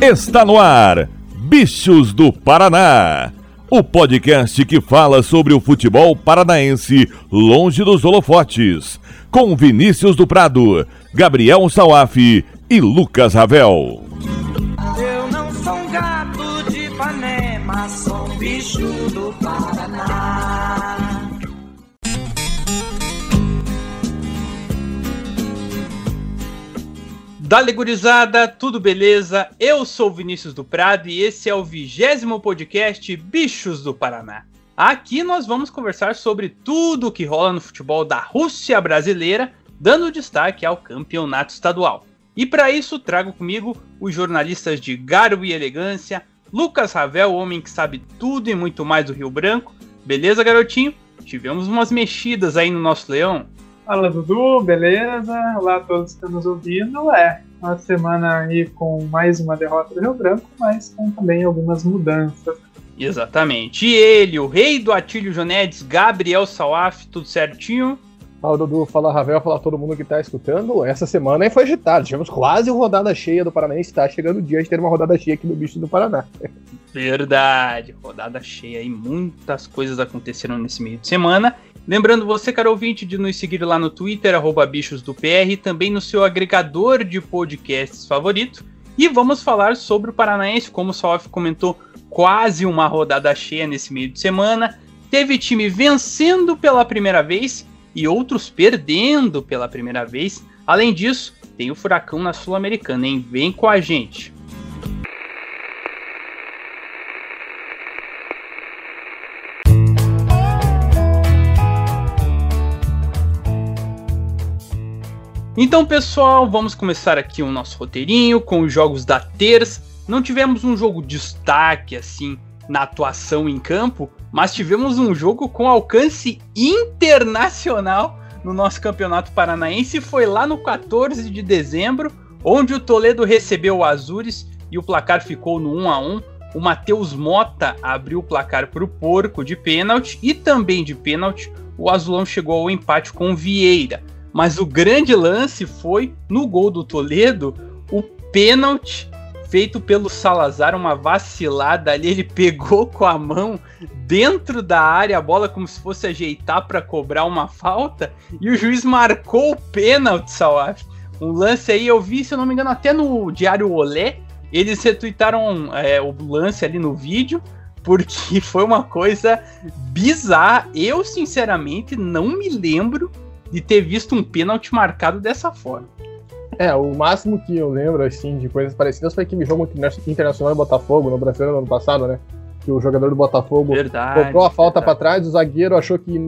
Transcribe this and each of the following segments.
Está no ar, Bichos do Paraná. O podcast que fala sobre o futebol paranaense longe dos holofotes. Com Vinícius do Prado, Gabriel Sauaf e Lucas Ravel. Dale gurizada, tudo beleza? Eu sou Vinícius do Prado e esse é o vigésimo podcast Bichos do Paraná. Aqui nós vamos conversar sobre tudo o que rola no futebol da Rússia brasileira, dando destaque ao campeonato estadual. E para isso trago comigo os jornalistas de Garbo e Elegância, Lucas Ravel, o homem que sabe tudo e muito mais do Rio Branco. Beleza, garotinho? Tivemos umas mexidas aí no nosso leão. Fala Dudu, beleza? Olá a todos que estão nos ouvindo. É, uma semana aí com mais uma derrota do Rio Branco, mas com também algumas mudanças. Exatamente. E ele, o rei do Atílio Jonedes, Gabriel Salaf, tudo certinho? Fala Dudu, fala Ravel, fala todo mundo que tá escutando. Essa semana foi agitada. Tivemos quase rodada cheia do Paranaense. Tá chegando o dia de ter uma rodada cheia aqui no Bicho do Paraná. Verdade, rodada cheia e muitas coisas aconteceram nesse meio de semana. Lembrando você, caro ouvinte, de nos seguir lá no Twitter, arroba bichos do PR, também no seu agregador de podcasts favorito. E vamos falar sobre o Paranaense, como o Salaf comentou, quase uma rodada cheia nesse meio de semana. Teve time vencendo pela primeira vez e outros perdendo pela primeira vez. Além disso, tem o Furacão na Sul-Americana, hein? Vem com a gente! Então, pessoal, vamos começar aqui o nosso roteirinho com os jogos da terça. Não tivemos um jogo destaque assim na atuação em campo, mas tivemos um jogo com alcance internacional no nosso Campeonato Paranaense. Foi lá no 14 de dezembro, onde o Toledo recebeu o Azures e o placar ficou no 1 a 1. O Matheus Mota abriu o placar para o Porco de pênalti e também de pênalti o Azulão chegou ao empate com o Vieira. Mas o grande lance foi no gol do Toledo, o pênalti feito pelo Salazar, uma vacilada ali, ele pegou com a mão dentro da área a bola como se fosse ajeitar para cobrar uma falta e o juiz marcou o pênalti, Salaf. Um lance aí, eu vi, se eu não me engano, até no Diário Olé, eles retuitaram é, o lance ali no vídeo, porque foi uma coisa bizarra. Eu, sinceramente, não me lembro de ter visto um pênalti marcado dessa forma. É, o máximo que eu lembro, assim, de coisas parecidas foi aquele jogo internacional do Botafogo, no Brasileiro no ano passado, né? Que o jogador do Botafogo verdade, comprou a falta para trás, o zagueiro achou que,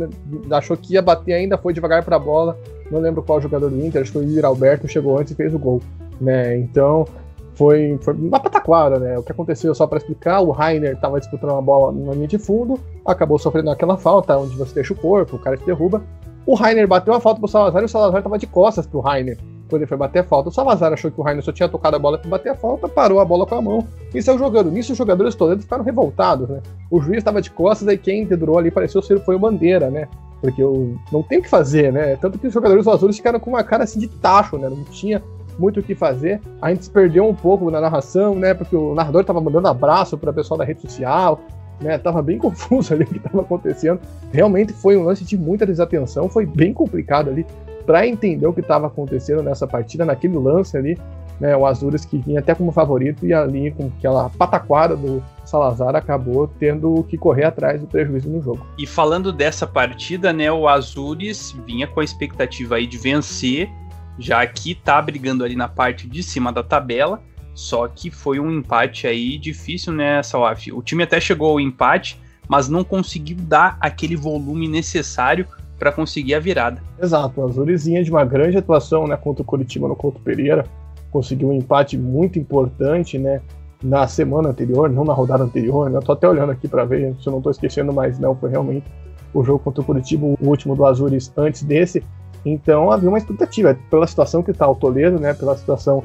achou que ia bater ainda, foi devagar pra bola. Não lembro qual jogador do Inter, acho que foi o Ira Alberto, chegou antes e fez o gol. Né? Então, foi, foi uma pataquara, né? O que aconteceu, só para explicar, o Rainer estava disputando uma bola na linha de fundo, acabou sofrendo aquela falta, onde você deixa o corpo, o cara se derruba. O Rainer bateu a falta pro Salazar e o Salazar estava de costas pro Rainer quando ele foi bater a falta. O Salazar achou que o Rainer só tinha tocado a bola para bater a falta, parou a bola com a mão e saiu jogando. Nisso, os jogadores todos ficaram revoltados, né? O juiz estava de costas e quem dedurou ali pareceu ser foi o Bandeira, né? Porque eu não tem o que fazer, né? Tanto que os jogadores azuis ficaram com uma cara assim de tacho, né? Não tinha muito o que fazer. A gente se perdeu um pouco na narração, né? Porque o narrador estava mandando abraço para o pessoal da rede social, né? Tava bem confuso ali o que estava acontecendo. Realmente foi um lance de muita desatenção, foi bem complicado ali para entender o que estava acontecendo nessa partida, naquele lance ali, né? O Azures que vinha até como favorito e ali com aquela pataquada do Salazar acabou tendo que correr atrás do prejuízo no jogo. E falando dessa partida, né, o Azures vinha com a expectativa aí de vencer, já que tá brigando ali na parte de cima da tabela, só que foi um empate aí difícil, né, Salaf? O time até chegou ao empate, mas não conseguiu dar aquele volume necessário para conseguir a virada. Exato, a Azurizinha de uma grande atuação né, contra o Curitiba no Couto Pereira, conseguiu um empate muito importante, né? Na semana anterior, não na rodada anterior, né? Eu tô até olhando aqui para ver se eu não tô esquecendo, mas não, foi realmente o jogo contra o Curitiba, o último do Azures antes desse. Então havia uma expectativa, pela situação que tá o Toledo, né? Pela situação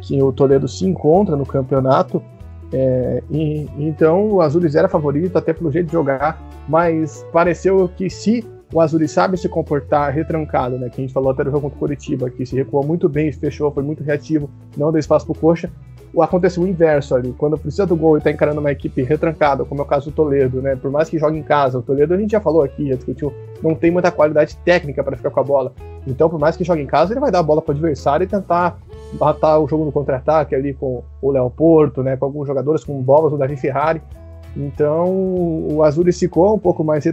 que o Toledo se encontra no campeonato. É, e, então o Azures era favorito, até pelo jeito de jogar, mas pareceu que se o Azuri sabe se comportar retrancado, né? Que a gente falou até no jogo contra o Curitiba, que se recuou muito bem, se fechou, foi muito reativo, não deu espaço pro Coxa. acontece o inverso ali. Quando precisa do gol e tá encarando uma equipe retrancada, como é o caso do Toledo, né? Por mais que jogue em casa, o Toledo a gente já falou aqui, já discutiu, não tem muita qualidade técnica para ficar com a bola. Então, por mais que jogue em casa, ele vai dar a bola para o adversário e tentar matar o jogo no contra-ataque ali com o Léo Porto, né? Com alguns jogadores como o Bobas, o Davi Ferrari. Então, o Azul ficou um pouco mais,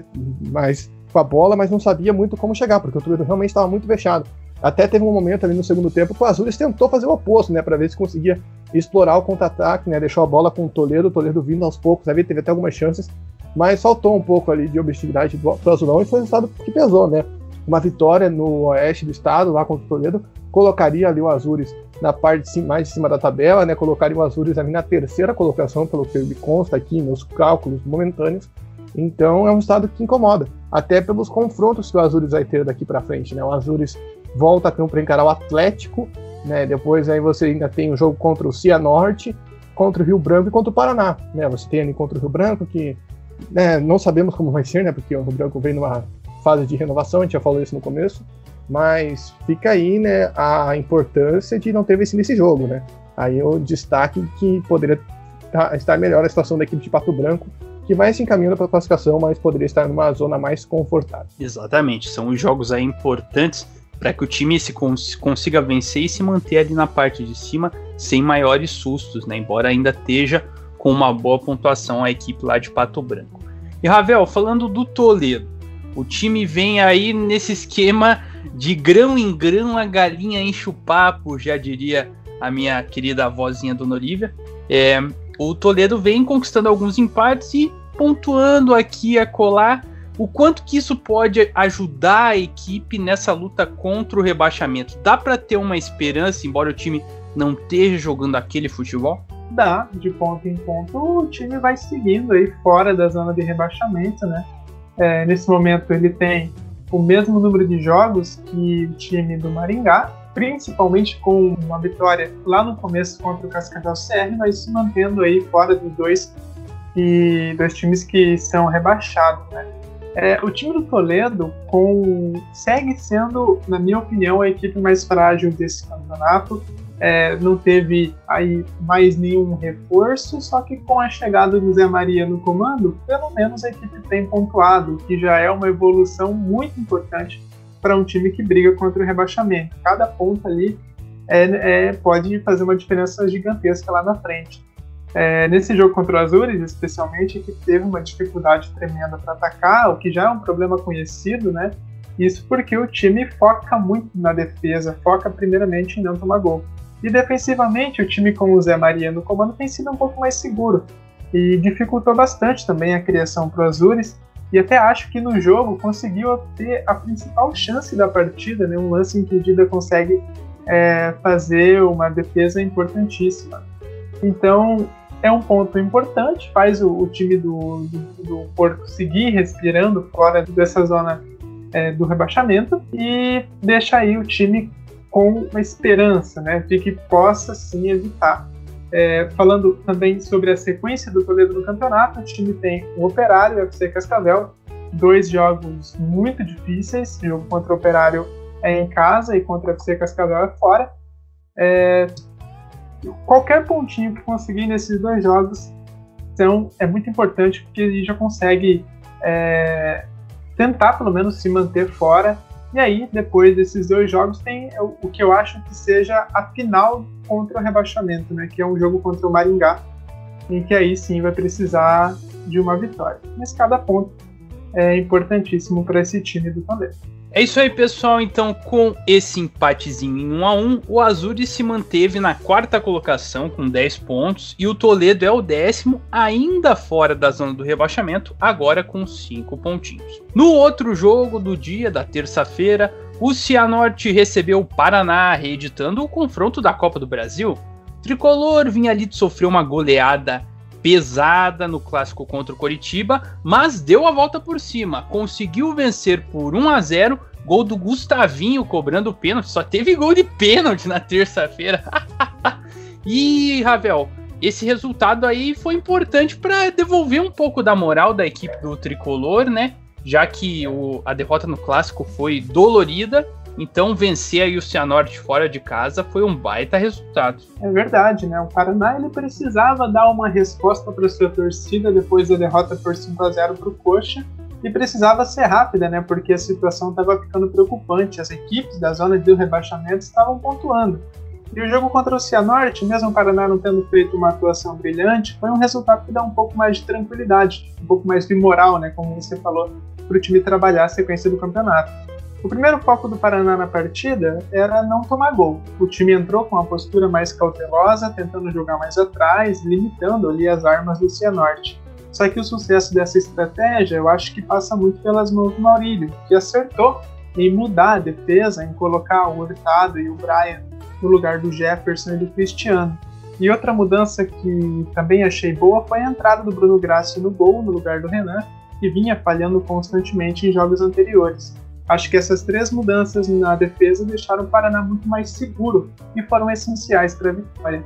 mais com a bola, mas não sabia muito como chegar, porque o Toledo realmente estava muito fechado. Até teve um momento ali no segundo tempo que o Azul tentou fazer o oposto, né, para ver se conseguia explorar o contra-ataque, né, deixou a bola com o Toledo, o Toledo vindo aos poucos, ali teve até algumas chances, mas faltou um pouco ali de objetividade do, do Azulão e foi o resultado que pesou, né. Uma vitória no oeste do estado, lá contra o Toledo, colocaria ali o Azures na parte mais de cima da tabela, né, colocaria o Azures ali na terceira colocação, pelo que me consta aqui, meus cálculos momentâneos, então é um estado que incomoda, até pelos confrontos que o Azures vai ter daqui para frente, né? O Azures volta a campo para encarar o Atlético, né? Depois aí você ainda tem o jogo contra o Cianorte, contra o Rio Branco e contra o Paraná, né? Você tem ali contra o Rio Branco que né, não sabemos como vai ser, né? Porque o Rio Branco vem numa fase de renovação, a gente já falou isso no começo, mas fica aí, né, a importância de não ter vencido esse jogo, né? Aí o destaque que poderia tá, estar melhor a situação da equipe de Pato Branco, que vai se encaminhando para a classificação, mas poderia estar numa zona mais confortável. Exatamente, são os jogos aí importantes para que o time se cons consiga vencer e se manter ali na parte de cima sem maiores sustos, né? Embora ainda esteja com uma boa pontuação a equipe lá de Pato Branco. E Ravel, falando do Toledo, o time vem aí nesse esquema de grão em grão a galinha enche o papo, já diria a minha querida vozinha Dona Olivia. É, o Toledo vem conquistando alguns empates e pontuando aqui a colar o quanto que isso pode ajudar a equipe nessa luta contra o rebaixamento? Dá para ter uma esperança, embora o time não esteja jogando aquele futebol? Dá, de ponto em ponto o time vai seguindo aí fora da zona de rebaixamento, né? É, nesse momento ele tem o mesmo número de jogos que o time do Maringá, principalmente com uma vitória lá no começo contra o Cascavel CR, mas se mantendo aí fora dos dois e dois times que são rebaixados, né? É, o time do Toledo com, segue sendo, na minha opinião, a equipe mais frágil desse campeonato. É, não teve aí mais nenhum reforço, só que com a chegada do Zé Maria no comando, pelo menos a equipe tem pontuado, que já é uma evolução muito importante para um time que briga contra o rebaixamento. Cada ponto ali é, é, pode fazer uma diferença gigantesca lá na frente. É, nesse jogo contra o Azures, especialmente, que teve uma dificuldade tremenda para atacar, o que já é um problema conhecido, né? Isso porque o time foca muito na defesa, foca primeiramente em não tomar gol. E defensivamente, o time com o Zé Maria no comando tem sido um pouco mais seguro e dificultou bastante também a criação para o Azures. E até acho que no jogo conseguiu ter a principal chance da partida, né? um lance em que o Dida consegue é, fazer uma defesa importantíssima. Então, é um ponto importante, faz o, o time do, do, do, Porto seguir respirando fora dessa zona é, do rebaixamento e deixa aí o time com uma esperança, né, de que possa sim evitar. É, falando também sobre a sequência do Toledo no campeonato, o time tem o Operário e o FC Cascavel, dois jogos muito difíceis, o jogo contra o Operário é em casa e contra o FC Cascavel é fora. É, qualquer pontinho que conseguir nesses dois jogos então, é muito importante porque gente já consegue é, tentar pelo menos se manter fora. E aí, depois desses dois jogos, tem o que eu acho que seja a final contra o rebaixamento, né? Que é um jogo contra o Maringá, em que aí sim vai precisar de uma vitória. Mas cada ponto é importantíssimo para esse time do Palmeiras. É isso aí, pessoal. Então, com esse empatezinho em 1 a 1, o Azuri se manteve na quarta colocação com 10 pontos e o Toledo é o décimo, ainda fora da zona do rebaixamento, agora com 5 pontinhos. No outro jogo do dia da terça-feira, o Cianorte recebeu o Paraná, reeditando o confronto da Copa do Brasil. O Tricolor vinha ali de sofrer uma goleada pesada no clássico contra o Coritiba, mas deu a volta por cima, conseguiu vencer por 1 a 0, gol do Gustavinho cobrando pênalti, só teve gol de pênalti na terça-feira. e Ravel, esse resultado aí foi importante para devolver um pouco da moral da equipe do tricolor, né? Já que o, a derrota no clássico foi dolorida Então, vencer aí o Cianorte fora de casa foi um baita resultado. É verdade, né? O Paraná ele precisava dar uma resposta para sua torcida depois da derrota por 5 a 0 para o Coxa e precisava ser rápida, né? Porque a situação estava ficando preocupante. As equipes da zona de rebaixamento estavam pontuando. E o jogo contra o Cianorte, mesmo o Paraná não tendo feito uma atuação brilhante, foi um resultado que dá um pouco mais de tranquilidade, um pouco mais de moral, né? Como você falou, para o time trabalhar a sequência do campeonato. O primeiro foco do Paraná na partida era não tomar gol. O time entrou com uma postura mais cautelosa, tentando jogar mais atrás, limitando ali as armas do Cianorte. Só que o sucesso dessa estratégia eu acho que passa muito pelas mãos do Maurílio, que acertou em mudar a defesa, em colocar o Hurtado e o Brian no lugar do Jefferson e do Cristiano. E outra mudança que também achei boa foi a entrada do Bruno Grassi no gol no lugar do Renan, que vinha falhando constantemente em jogos anteriores. Acho que essas três mudanças na defesa deixaram o Paraná muito mais seguro e foram essenciais para a vitória.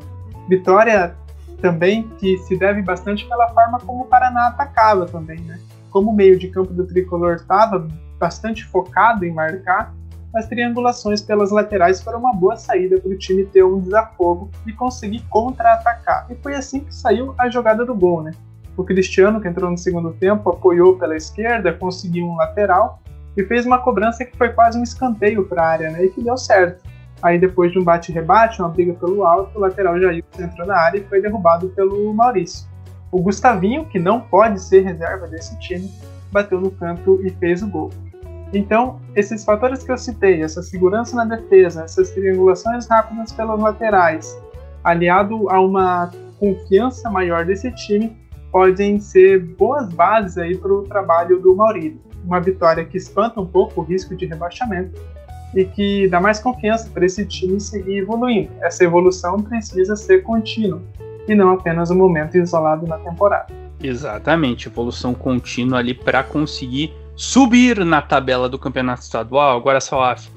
Vitória também que se deve bastante pela forma como o Paraná atacava também, né? Como o meio de campo do tricolor estava bastante focado em marcar, as triangulações pelas laterais foram uma boa saída para o time ter um desafogo e conseguir contra-atacar. E foi assim que saiu a jogada do gol, né? O Cristiano, que entrou no segundo tempo, apoiou pela esquerda, conseguiu um lateral e fez uma cobrança que foi quase um escanteio para a área, né? E que deu certo. Aí depois de um bate-rebate, uma briga pelo alto, o lateral Jair entrou na área e foi derrubado pelo Maurício. O Gustavinho, que não pode ser reserva desse time, bateu no canto e fez o gol. Então, esses fatores que eu citei, essa segurança na defesa, essas triangulações rápidas pelas laterais, aliado a uma confiança maior desse time, podem ser boas bases aí para o trabalho do Maurício uma vitória que espanta um pouco o risco de rebaixamento e que dá mais confiança para esse time seguir evoluindo. Essa evolução precisa ser contínua e não apenas um momento isolado na temporada. Exatamente, evolução contínua ali para conseguir subir na tabela do campeonato estadual. Agora, Salaf,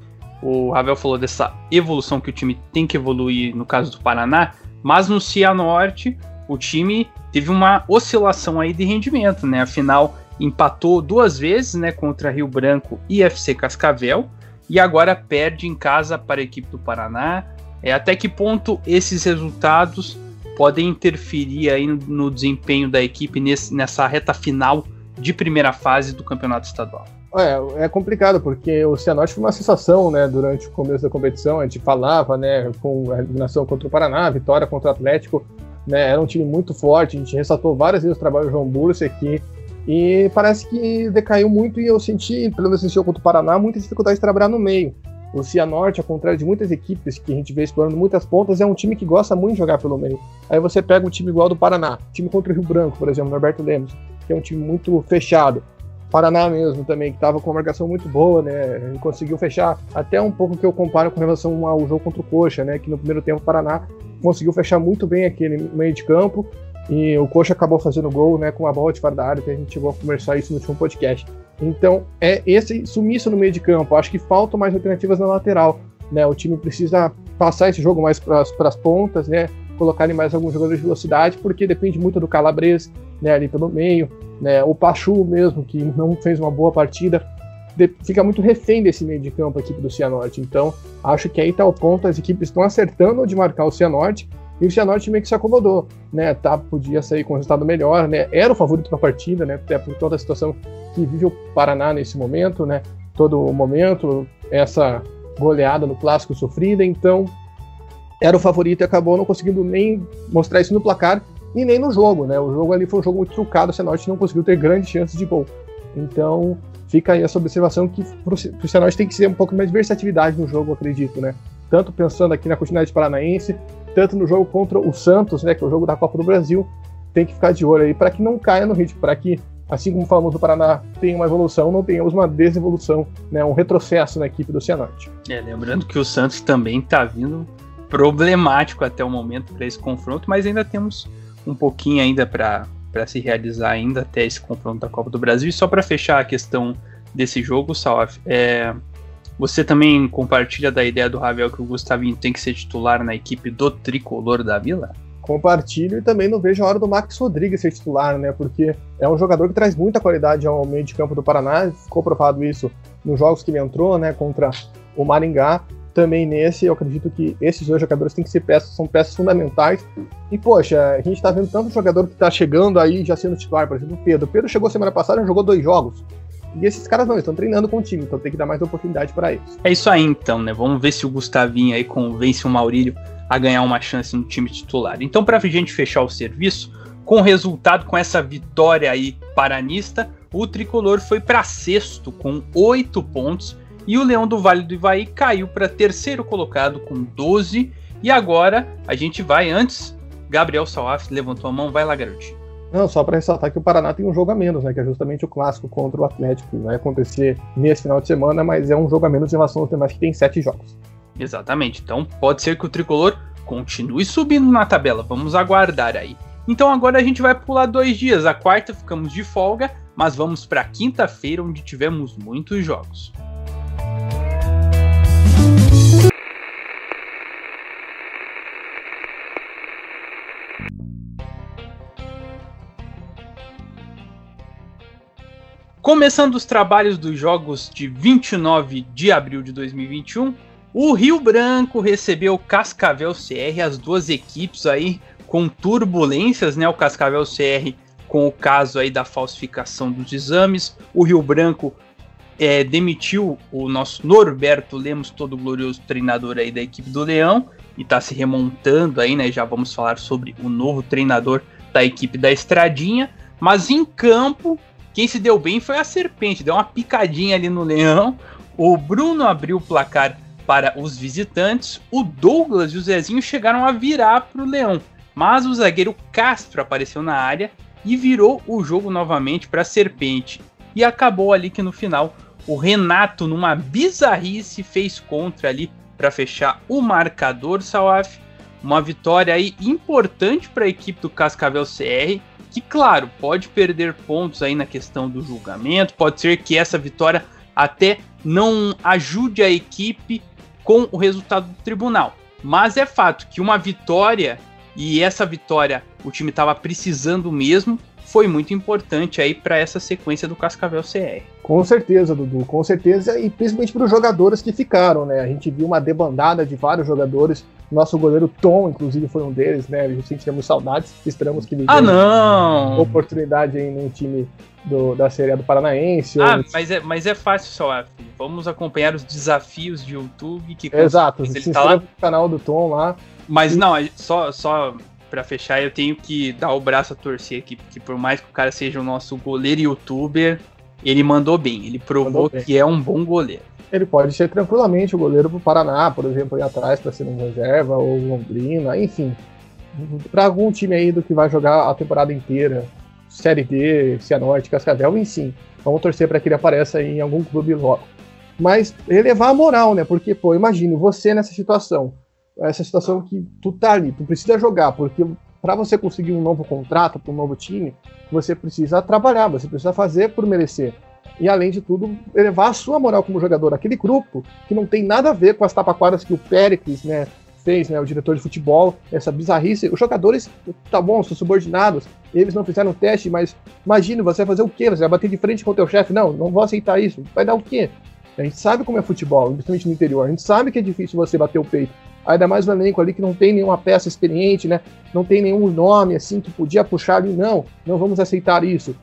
o Ravel falou dessa evolução que o time tem que evoluir no caso do Paraná, mas no Cianorte o time teve uma oscilação aí de rendimento, né? Afinal, empatou duas vezes né, contra Rio Branco e FC Cascavel e agora perde em casa para a equipe do Paraná. É, até que ponto esses resultados podem interferir aí no desempenho da equipe nesse, nessa reta final de primeira fase do campeonato estadual? É, é complicado, porque o Cianorte foi uma sensação, né, durante o começo da competição, a gente falava, né, com a eliminação contra o Paraná, vitória contra o Atlético, né, era um time muito forte, a gente ressaltou várias vezes o trabalho do João Bursa aqui, e parece que decaiu muito e eu senti, pelo menos nesse jogo contra o Paraná, muita dificuldade de trabalhar no meio. O Cianorte, ao contrário de muitas equipes que a gente vê explorando muitas pontas, é um time que gosta muito de jogar pelo meio. Aí você pega um time igual do Paraná, time contra o Rio Branco, por exemplo, Norberto Lemos, que é um time muito fechado. Paraná mesmo também, que estava com uma marcação muito boa, né? E conseguiu fechar até um pouco que eu comparo com relação ao jogo contra o Coxa, né? Que no primeiro tempo o Paraná conseguiu fechar muito bem aquele meio de campo e o Coxa acabou fazendo gol né, com a bola de fora da área, que a gente chegou a conversar isso no último podcast. Então, é esse sumiço no meio de campo. Acho que faltam mais alternativas na lateral. Né? O time precisa passar esse jogo mais para as pontas, né? colocarem mais alguns jogadores de velocidade, porque depende muito do Calabres né, ali pelo meio. Né? O Pachu mesmo, que não fez uma boa partida, fica muito refém desse meio de campo aqui do Cianorte. Então, acho que aí está o ponto, as equipes estão acertando de marcar o Cianorte, e o Cianorte meio que se acomodou, né? Tá, podia sair com um resultado melhor, né? Era o favorito da partida, né? Até por toda a situação que vive o Paraná nesse momento, né? Todo o momento, essa goleada no clássico sofrida, então era o favorito e acabou não conseguindo nem mostrar isso no placar e nem no jogo, né? O jogo ali foi um jogo muito trucado, o Cianorte não conseguiu ter grandes chances de gol. Então, fica aí essa observação que o Cianorte tem que ser um pouco mais de versatilidade no jogo, acredito, né? Tanto pensando aqui na continuidade paranaense, tanto no jogo contra o Santos, né, que é o jogo da Copa do Brasil, tem que ficar de olho aí para que não caia no ritmo, para que, assim como falamos do Paraná, tenha uma evolução, não tenhamos uma desevolução, né, um retrocesso na equipe do Cianorte. É, lembrando que o Santos também está vindo problemático até o momento para esse confronto, mas ainda temos um pouquinho ainda para se realizar ainda até esse confronto da Copa do Brasil. E só para fechar a questão desse jogo, Salaf, é, você também compartilha da ideia do Ravel que o Gustavinho tem que ser titular na equipe do tricolor da Vila? Compartilho e também não vejo a hora do Max Rodrigues ser titular, né? Porque é um jogador que traz muita qualidade ao meio de campo do Paraná, ficou provado isso nos jogos que ele entrou, né? Contra o Maringá. Também nesse, eu acredito que esses dois jogadores têm que ser peças, são peças fundamentais. E, poxa, a gente tá vendo tanto jogador que tá chegando aí já sendo titular, por exemplo, o Pedro. O Pedro chegou semana passada e jogou dois jogos. E esses caras não, estão treinando com o time, então tem que dar mais oportunidade para eles. É isso aí então, né? Vamos ver se o Gustavinho aí convence o Maurílio a ganhar uma chance no time titular. Então, pra gente fechar o serviço, com o resultado, com essa vitória aí paranista, o tricolor foi para sexto com oito pontos e o Leão do Vale do Ivaí caiu para terceiro colocado com 12. E agora a gente vai antes. Gabriel Salaf levantou a mão, vai lá, garotinho. Não, só para ressaltar que o Paraná tem um jogo a menos, né? Que é justamente o clássico contra o Atlético, vai acontecer nesse final de semana, mas é um jogo a menos em relação aos demais que tem sete jogos. Exatamente. Então pode ser que o tricolor continue subindo na tabela. Vamos aguardar aí. Então agora a gente vai pular dois dias. A quarta ficamos de folga, mas vamos para quinta-feira, onde tivemos muitos jogos. Começando os trabalhos dos jogos de 29 de abril de 2021, o Rio Branco recebeu Cascavel CR, as duas equipes aí com turbulências, né? O Cascavel CR com o caso aí da falsificação dos exames, o Rio Branco é, demitiu o nosso Norberto Lemos, todo glorioso treinador aí da equipe do Leão, e está se remontando aí, né? Já vamos falar sobre o novo treinador da equipe da Estradinha, mas em campo quem se deu bem foi a Serpente, deu uma picadinha ali no Leão. O Bruno abriu o placar para os visitantes. O Douglas e o Zezinho chegaram a virar para o Leão, mas o zagueiro Castro apareceu na área e virou o jogo novamente para a Serpente. E acabou ali que no final o Renato, numa bizarrice, fez contra ali para fechar o marcador, Salaf. Uma vitória aí importante para a equipe do Cascavel CR que, claro, pode perder pontos aí na questão do julgamento, pode ser que essa vitória até não ajude a equipe com o resultado do tribunal. Mas é fato que uma vitória, e essa vitória o time estava precisando mesmo, foi muito importante aí para essa sequência do Cascavel CR. Com certeza, Dudu, com certeza, e principalmente para os jogadores que ficaram, né? A gente viu uma debandada de vários jogadores nosso goleiro Tom, inclusive, foi um deles, né? Sentimos saudades. Esperamos que ele ah, não! oportunidade aí no time do, da Série A do Paranaense. Ah, ou... mas, é, mas é fácil só, Vamos acompanhar os desafios de YouTube. Que Exato, se ele tá lá. no canal do Tom lá. Mas e... não, só, só para fechar, eu tenho que dar o braço a torcer aqui, porque por mais que o cara seja o nosso goleiro youtuber, ele mandou bem. Ele provou bem. que é um bom goleiro ele pode ser tranquilamente o goleiro para o Paraná, por exemplo, aí atrás para ser um reserva, ou Londrina, enfim. Para algum time aí do que vai jogar a temporada inteira, Série D, Cianorte, Cascavel, enfim. Vamos torcer para que ele apareça em algum clube logo. Mas elevar a moral, né? Porque, pô, imagine você nessa situação. Essa situação que tu tá ali, tu precisa jogar, porque para você conseguir um novo contrato para um novo time, você precisa trabalhar, você precisa fazer por merecer e, além de tudo, elevar a sua moral como jogador. Aquele grupo que não tem nada a ver com as tapaquadas que o Pericles né, fez, né, o diretor de futebol, essa bizarrice. Os jogadores, tá bom, são subordinados, eles não fizeram o teste, mas imagina, você vai fazer o quê? Você vai bater de frente com o teu chefe? Não, não vou aceitar isso. Vai dar o quê? A gente sabe como é futebol, principalmente no interior. A gente sabe que é difícil você bater o peito. Ainda mais no elenco ali que não tem nenhuma peça experiente, né? Não tem nenhum nome assim que podia puxar ali. Não, não vamos aceitar isso.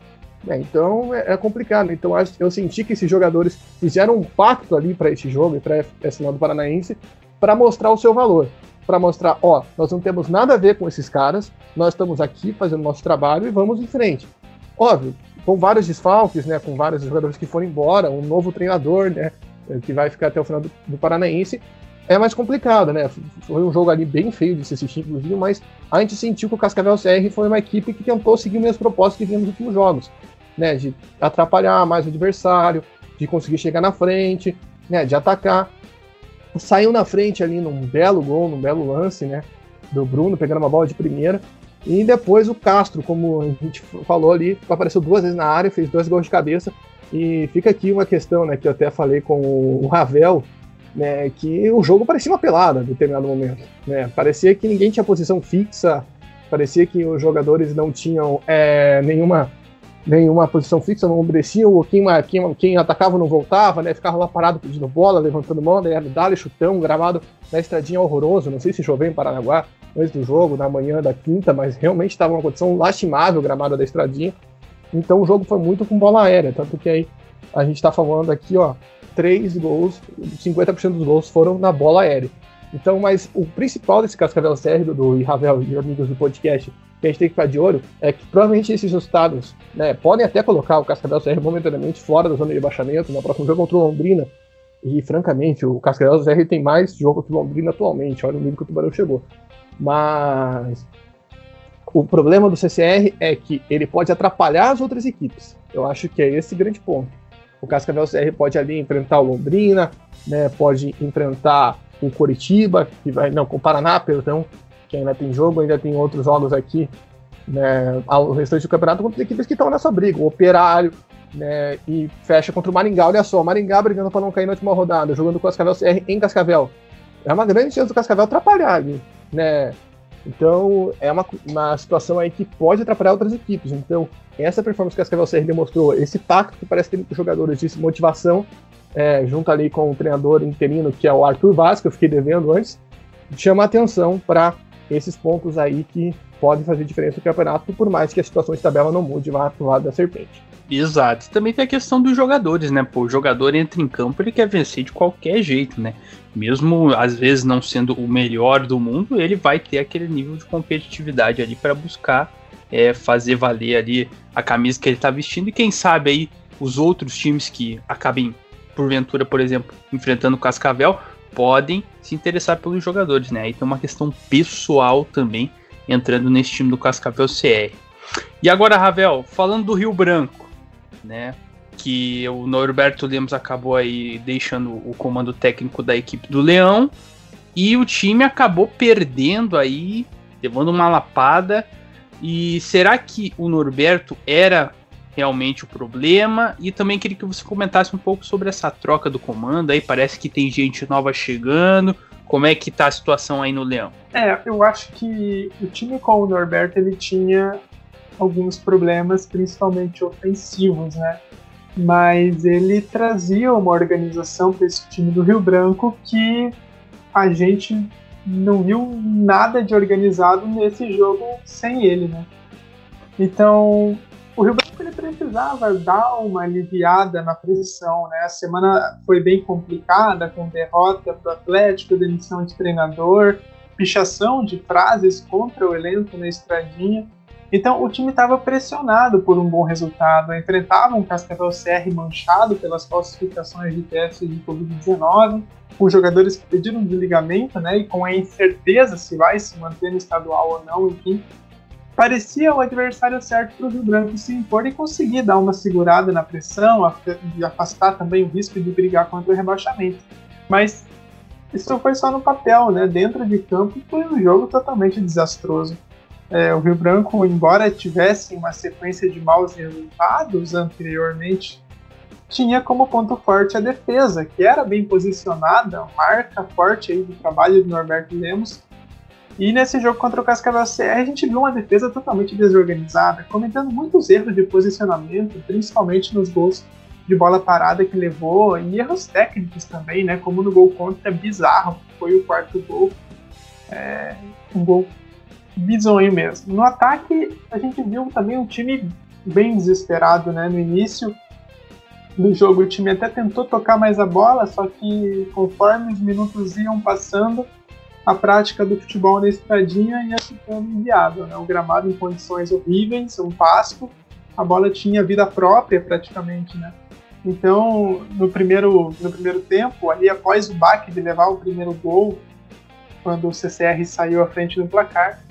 É, então é, é, complicado. Então eu senti que esses jogadores fizeram um pacto ali para esse jogo e para esse lado paranaense para mostrar o seu valor. Para mostrar, ó, nós não temos nada a ver com esses caras, nós estamos aqui fazendo nosso trabalho e vamos em frente. Óbvio, com vários desfalques, né, com vários jogadores que foram embora, um novo treinador, né, que vai ficar até o final do, do Paranaense, é mais complicado, né? Foi um jogo ali bem feio de se assistir, inclusive, mas a gente sentiu que o Cascavel CR foi uma equipe que tentou seguir o mesmo propósito que vinha nos últimos jogos né, de atrapalhar mais o adversário, de conseguir chegar na frente, né, de atacar. Saiu na frente ali num belo gol, num belo lance, né, do Bruno pegando uma bola de primeira. E depois o Castro, como a gente falou ali, apareceu duas vezes na área, fez dois gols de cabeça. E fica aqui uma questão, né, que eu até falei com o Ravel, né, que o jogo parecia uma pelada em determinado momento. Né? Parecia que ninguém tinha posição fixa, parecia que os jogadores não tinham é, nenhuma nenhuma posição fixa, não obedeciam, quem, quem, quem atacava não voltava, né? Ficava lá parado pedindo bola, levantando mão, daí era dali chutão, gramado na estradinha horroroso. Não sei se choveu em Paranaguá antes do jogo, na manhã da quinta, mas realmente estava uma condição lastimável gramado da estradinha. Então o jogo foi muito com bola aérea, tanto que aí a gente está falando aqui, ó, três gols, 50% dos gols foram na bola aérea. Então, mas o principal desse Cascavel CR do, do Ravel e amigos do podcast que a gente tem que ficar de olho é que provavelmente esses resultados né, podem até colocar o Cascavel CR momentaneamente fora da zona de rebaixamento no próximo jogo contra o Londrina. E, francamente, o Cascavel CR tem mais jogo que o Londrina atualmente. Olha o nível que o Tubarão chegou. Mas o problema do CCR é que ele pode atrapalhar as outras equipes. Eu acho que é esse grande ponto. O Cascavel CR pode ali enfrentar o Londrina, né, pode enfrentar o Coritiba, que vai, não, com o Paraná, perdão, que ainda tem jogo, ainda tem outros jogos aqui, né, o restante do campeonato contra equipes que estão nessa briga, o Operário, né, e fecha contra o Maringá, olha só, o Maringá brigando para não cair na última rodada, jogando com o Cascavel CR em Cascavel. É uma grande chance do Cascavel atrapalhar ali, né, então é uma, uma situação aí que pode atrapalhar outras equipes, então essa performance que a Cascavel CR demonstrou, esse pacto que parece ter os jogadores de motivação, é, junto ali com o treinador interino, que é o Arthur Vaz, que eu fiquei devendo antes, chama atenção para esses pontos aí que podem fazer diferença no campeonato, por mais que a situação de tabela não mude lá pro lado da serpente. Exato. Também tem a questão dos jogadores, né? Pô, o jogador entra em campo, ele quer vencer de qualquer jeito, né? Mesmo às vezes não sendo o melhor do mundo, ele vai ter aquele nível de competitividade ali para buscar é, fazer valer ali a camisa que ele tá vestindo e quem sabe aí os outros times que acabem porventura, por exemplo, enfrentando o Cascavel, podem se interessar pelos jogadores, né? Aí tem uma questão pessoal também entrando nesse time do Cascavel CR. E agora, Ravel, falando do Rio Branco, né? Que o Norberto Lemos acabou aí deixando o comando técnico da equipe do Leão e o time acabou perdendo aí, levando uma lapada. E será que o Norberto era realmente o problema. E também queria que você comentasse um pouco sobre essa troca do comando. Aí parece que tem gente nova chegando. Como é que tá a situação aí no Leão? É, eu acho que o time com o Norberto ele tinha alguns problemas, principalmente ofensivos, né? Mas ele trazia uma organização para esse time do Rio Branco que a gente não viu nada de organizado nesse jogo sem ele, né? Então, o Rio Branco ele precisava dar uma aliviada na pressão, né? A semana foi bem complicada, com derrota para o Atlético, demissão de treinador, pichação de frases contra o elenco na estradinha. Então o time estava pressionado por um bom resultado, enfrentava um Cascavel CR manchado pelas falsificações de testes de Covid-19, com jogadores que pediram desligamento, né, e com a incerteza se vai se manter no estadual ou não, enfim parecia o adversário certo para o Rio Branco se impor e conseguir dar uma segurada na pressão afastar também o risco de brigar contra o rebaixamento. Mas isso foi só no papel, né? Dentro de campo foi um jogo totalmente desastroso. É, o Rio Branco, embora tivesse uma sequência de maus resultados anteriormente, tinha como ponto forte a defesa, que era bem posicionada, marca forte aí do trabalho do Norberto Lemos, e nesse jogo contra o Cascavel CR, a gente viu uma defesa totalmente desorganizada, cometendo muitos erros de posicionamento, principalmente nos gols de bola parada que levou, e erros técnicos também, né? Como no gol contra bizarro, que foi o quarto gol. É, um gol bizonho mesmo. No ataque, a gente viu também um time bem desesperado, né? No início do jogo, o time até tentou tocar mais a bola, só que conforme os minutos iam passando, a prática do futebol na estradinha ia ficando inviável. Né? O gramado em condições horríveis, um pasto, a bola tinha vida própria praticamente. Né? Então, no primeiro, no primeiro tempo, ali após o baque de levar o primeiro gol, quando o CCR saiu à frente do placar,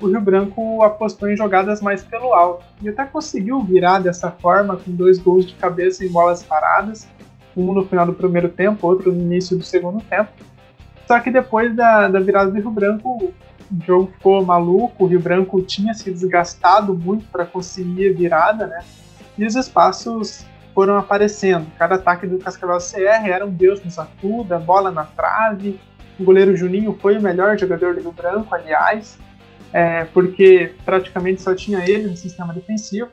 o Rio Branco apostou em jogadas mais pelo alto e até conseguiu virar dessa forma com dois gols de cabeça em bolas paradas, um no final do primeiro tempo, outro no início do segundo tempo só que depois da, da virada do Rio Branco, o jogo ficou maluco, o Rio Branco tinha se desgastado muito para conseguir a virada, né? E os espaços foram aparecendo. Cada ataque do Cascavel CR era um Deus nos acuda, bola na trave. O goleiro Juninho foi o melhor jogador do Rio Branco, aliás, é, porque praticamente só tinha ele no sistema defensivo.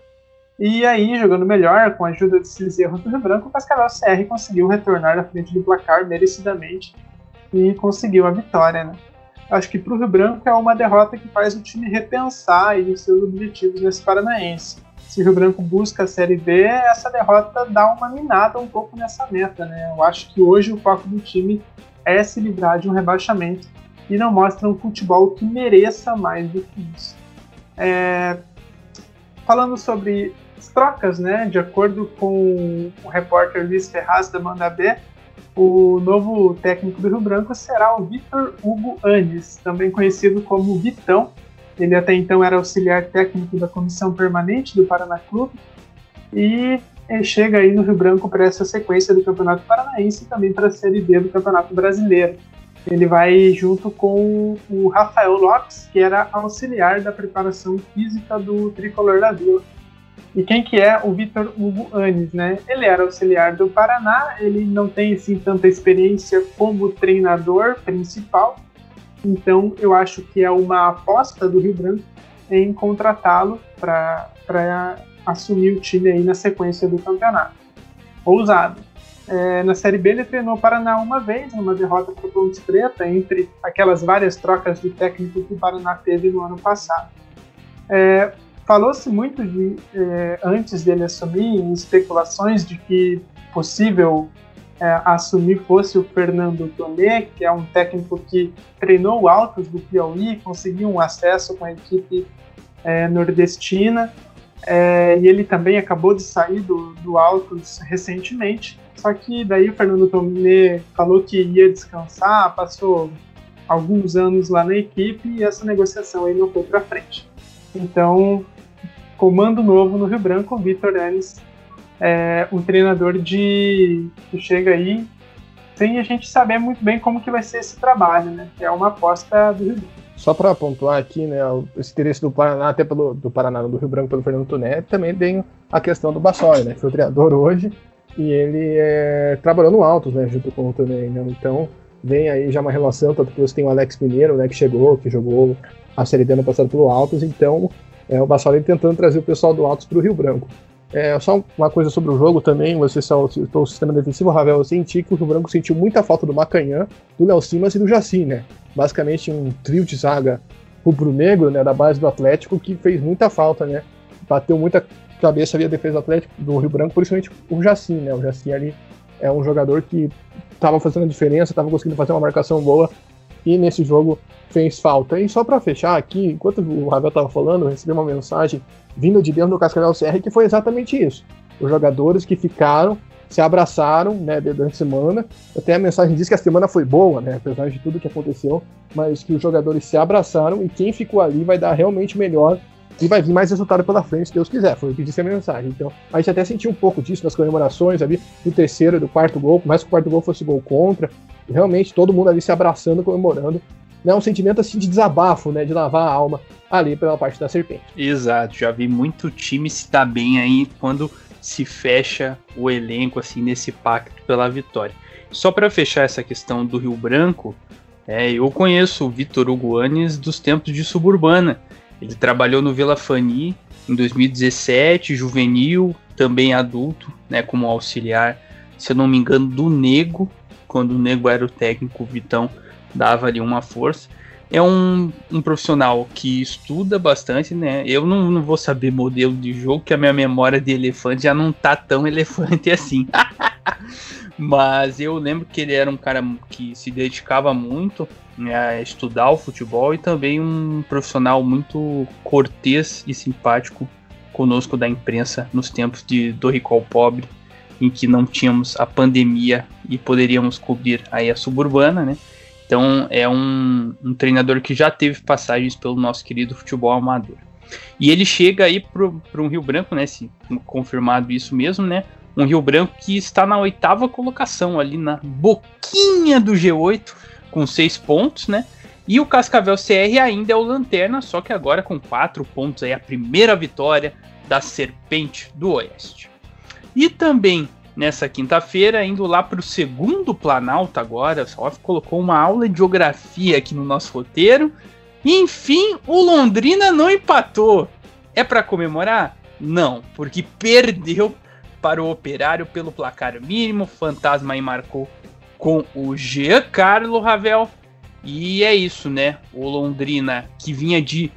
E aí, jogando melhor, com a ajuda desses erros do Rio Branco, o Cascavel CR conseguiu retornar à frente do placar merecidamente e conseguiu a vitória. Né? Acho que para o Rio Branco é uma derrota que faz o time repensar aí os seus objetivos nesse Paranaense. Se o Rio Branco busca a Série B, essa derrota dá uma minada um pouco nessa meta. Né? Eu acho que hoje o foco do time é se livrar de um rebaixamento e não mostra um futebol que mereça mais do que isso. É... Falando sobre as trocas, né? De acordo com o repórter Luiz Ferraz da Manda B, o novo técnico do Rio Branco será o Vitor Hugo Anes, também conhecido como Vitão. Ele até então era auxiliar técnico da comissão permanente do Paraná Clube e chega aí no Rio Branco para essa sequência do Campeonato Paranaense e também para a Série B do Campeonato Brasileiro. Ele vai junto com o Rafael Lopes, que era auxiliar da preparação física do Tricolor da Vila. E quem que é o Vitor Hugo Anes, né? Ele era auxiliar do Paraná, ele não tem assim tanta experiência como treinador principal, então eu acho que é uma aposta do Rio Branco em contratá-lo para assumir o time aí na sequência do campeonato. Ousado. É, na Série B ele treinou o Paraná uma vez, numa derrota para o Pontes Preta, entre aquelas várias trocas de técnico que o Paraná teve no ano passado. É, Falou-se muito de, é, antes dele assumir, em especulações de que possível é, assumir fosse o Fernando Tomé, que é um técnico que treinou Altos do Piauí, conseguiu um acesso com a equipe é, nordestina, e ele também acabou de sair do, do recentemente. Só que daí o Fernando Tomé falou que ia descansar, passou alguns anos lá na equipe e essa negociação aí não foi para frente. Então comando novo no Rio Branco, Vitor Ellis, é, um treinador de que chega aí sem a gente saber muito bem como que vai ser esse trabalho, né? É uma aposta do Rio Branco. Só para pontuar aqui, né, esse interesse do Paraná, até pelo do Paraná, do Rio Branco pelo Fernando Tuné, também tem a questão do Bassoli, né, que foi o treinador hoje e ele é, trabalhou no Altos, né, junto com o Tuné, né, então vem aí já uma relação, tanto que você tem o Alex Mineiro, né, que chegou, que jogou a Série D no passado pelo Altos, então é, o Bassoli tentando trazer o pessoal do Altos para o Rio Branco. É, só uma coisa sobre o jogo também, você citou o sistema defensivo, Ravel, eu senti que o Rio Branco sentiu muita falta do Macanhã, do Léo Simas e do Jaci, né? Basicamente um trio de zaga rubro-negro, né, da base do Atlético, que fez muita falta, né? Bateu muita cabeça ali a defesa do Atlético do Rio Branco, principalmente o Jaci, né? O Jaci ali é um jogador que estava fazendo a diferença, estava conseguindo fazer uma marcação boa e nesse jogo fez falta. E só para fechar aqui, enquanto o Ravel estava falando, eu recebi uma mensagem vinda de dentro do Cascavel CR que foi exatamente isso. Os jogadores que ficaram se abraçaram né, durante a semana. Até a mensagem diz que a semana foi boa, né, apesar de tudo que aconteceu, mas que os jogadores se abraçaram e quem ficou ali vai dar realmente melhor e vai vir mais resultado pela frente, se Deus quiser. Foi o que disse a mensagem. Então, a gente até sentiu um pouco disso nas comemorações ali, do terceiro e do quarto gol, por mais que o quarto gol fosse gol contra. Realmente, todo mundo ali se abraçando, comemorando né, um sentimento assim de desabafo, né, de lavar a alma ali pela parte da serpente. Exato, já vi muito time se dar bem aí quando se fecha o elenco assim nesse pacto pela vitória. Só para fechar essa questão do Rio Branco, é, eu conheço o Vitor Hugo Anes dos tempos de Suburbana. Ele trabalhou no Vila Fani em 2017, juvenil, também adulto, né, como auxiliar, se eu não me engano, do Nego, quando o Nego era o técnico, o Vitão dava ali uma força. É um, um profissional que estuda bastante, né? Eu não, não vou saber modelo de jogo, que a minha memória de elefante já não tá tão elefante assim. Mas eu lembro que ele era um cara que se dedicava muito né, a estudar o futebol e também um profissional muito cortês e simpático conosco da imprensa nos tempos de Dorricol Pobre, em que não tínhamos a pandemia e poderíamos cobrir aí a suburbana, né? Então é um, um treinador que já teve passagens pelo nosso querido futebol amador. E ele chega aí para um Rio Branco, né? Se confirmado isso mesmo, né? Um Rio Branco que está na oitava colocação, ali na boquinha do G8, com seis pontos, né? E o Cascavel CR ainda é o lanterna, só que agora com quatro pontos aí, a primeira vitória da Serpente do Oeste. E também nessa quinta-feira, indo lá para o segundo Planalto agora. Só colocou uma aula de geografia aqui no nosso roteiro. Enfim, o Londrina não empatou. É para comemorar? Não, porque perdeu para o Operário pelo placar mínimo. Fantasma aí marcou com o Giancarlo Ravel. E é isso, né? O Londrina que vinha de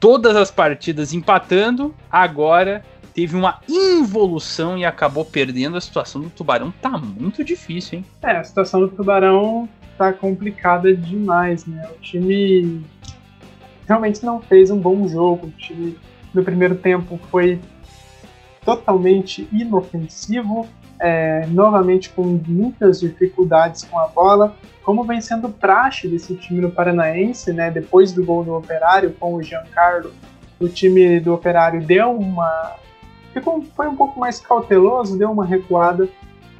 todas as partidas empatando, agora teve uma involução e acabou perdendo. A situação do Tubarão tá muito difícil, hein? É, a situação do Tubarão tá complicada demais, né? O time realmente não fez um bom jogo. O time no primeiro tempo foi totalmente inofensivo, é, novamente com muitas dificuldades com a bola, como vem sendo praxe desse time no Paranaense, né? Depois do gol do Operário com o Giancarlo, o time do Operário deu uma ficou, foi um pouco mais cauteloso, deu uma recuada,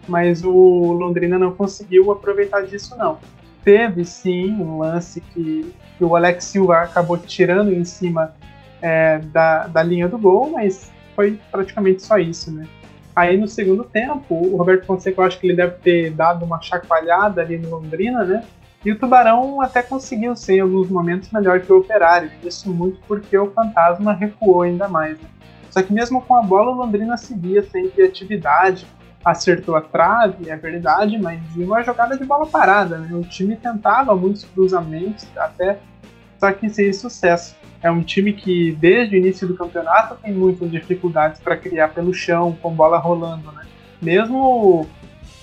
mas o Londrina não conseguiu aproveitar disso não. Teve sim um lance que, que o Alex Silva acabou tirando em cima é, da, da linha do gol, mas foi praticamente só isso, né? Aí no segundo tempo, o Roberto Fonseca, eu acho que ele deve ter dado uma chacoalhada ali no Londrina, né? E o Tubarão até conseguiu ser em alguns momentos melhor que o Operário. Isso muito porque o Fantasma recuou ainda mais. Né? Só que mesmo com a bola, o Londrina seguia sem criatividade, acertou a trave, é verdade, mas em uma jogada de bola parada. Né? O time tentava muitos cruzamentos, até só que sem sucesso. É um time que, desde o início do campeonato, tem muitas dificuldades para criar pelo chão, com bola rolando, né? Mesmo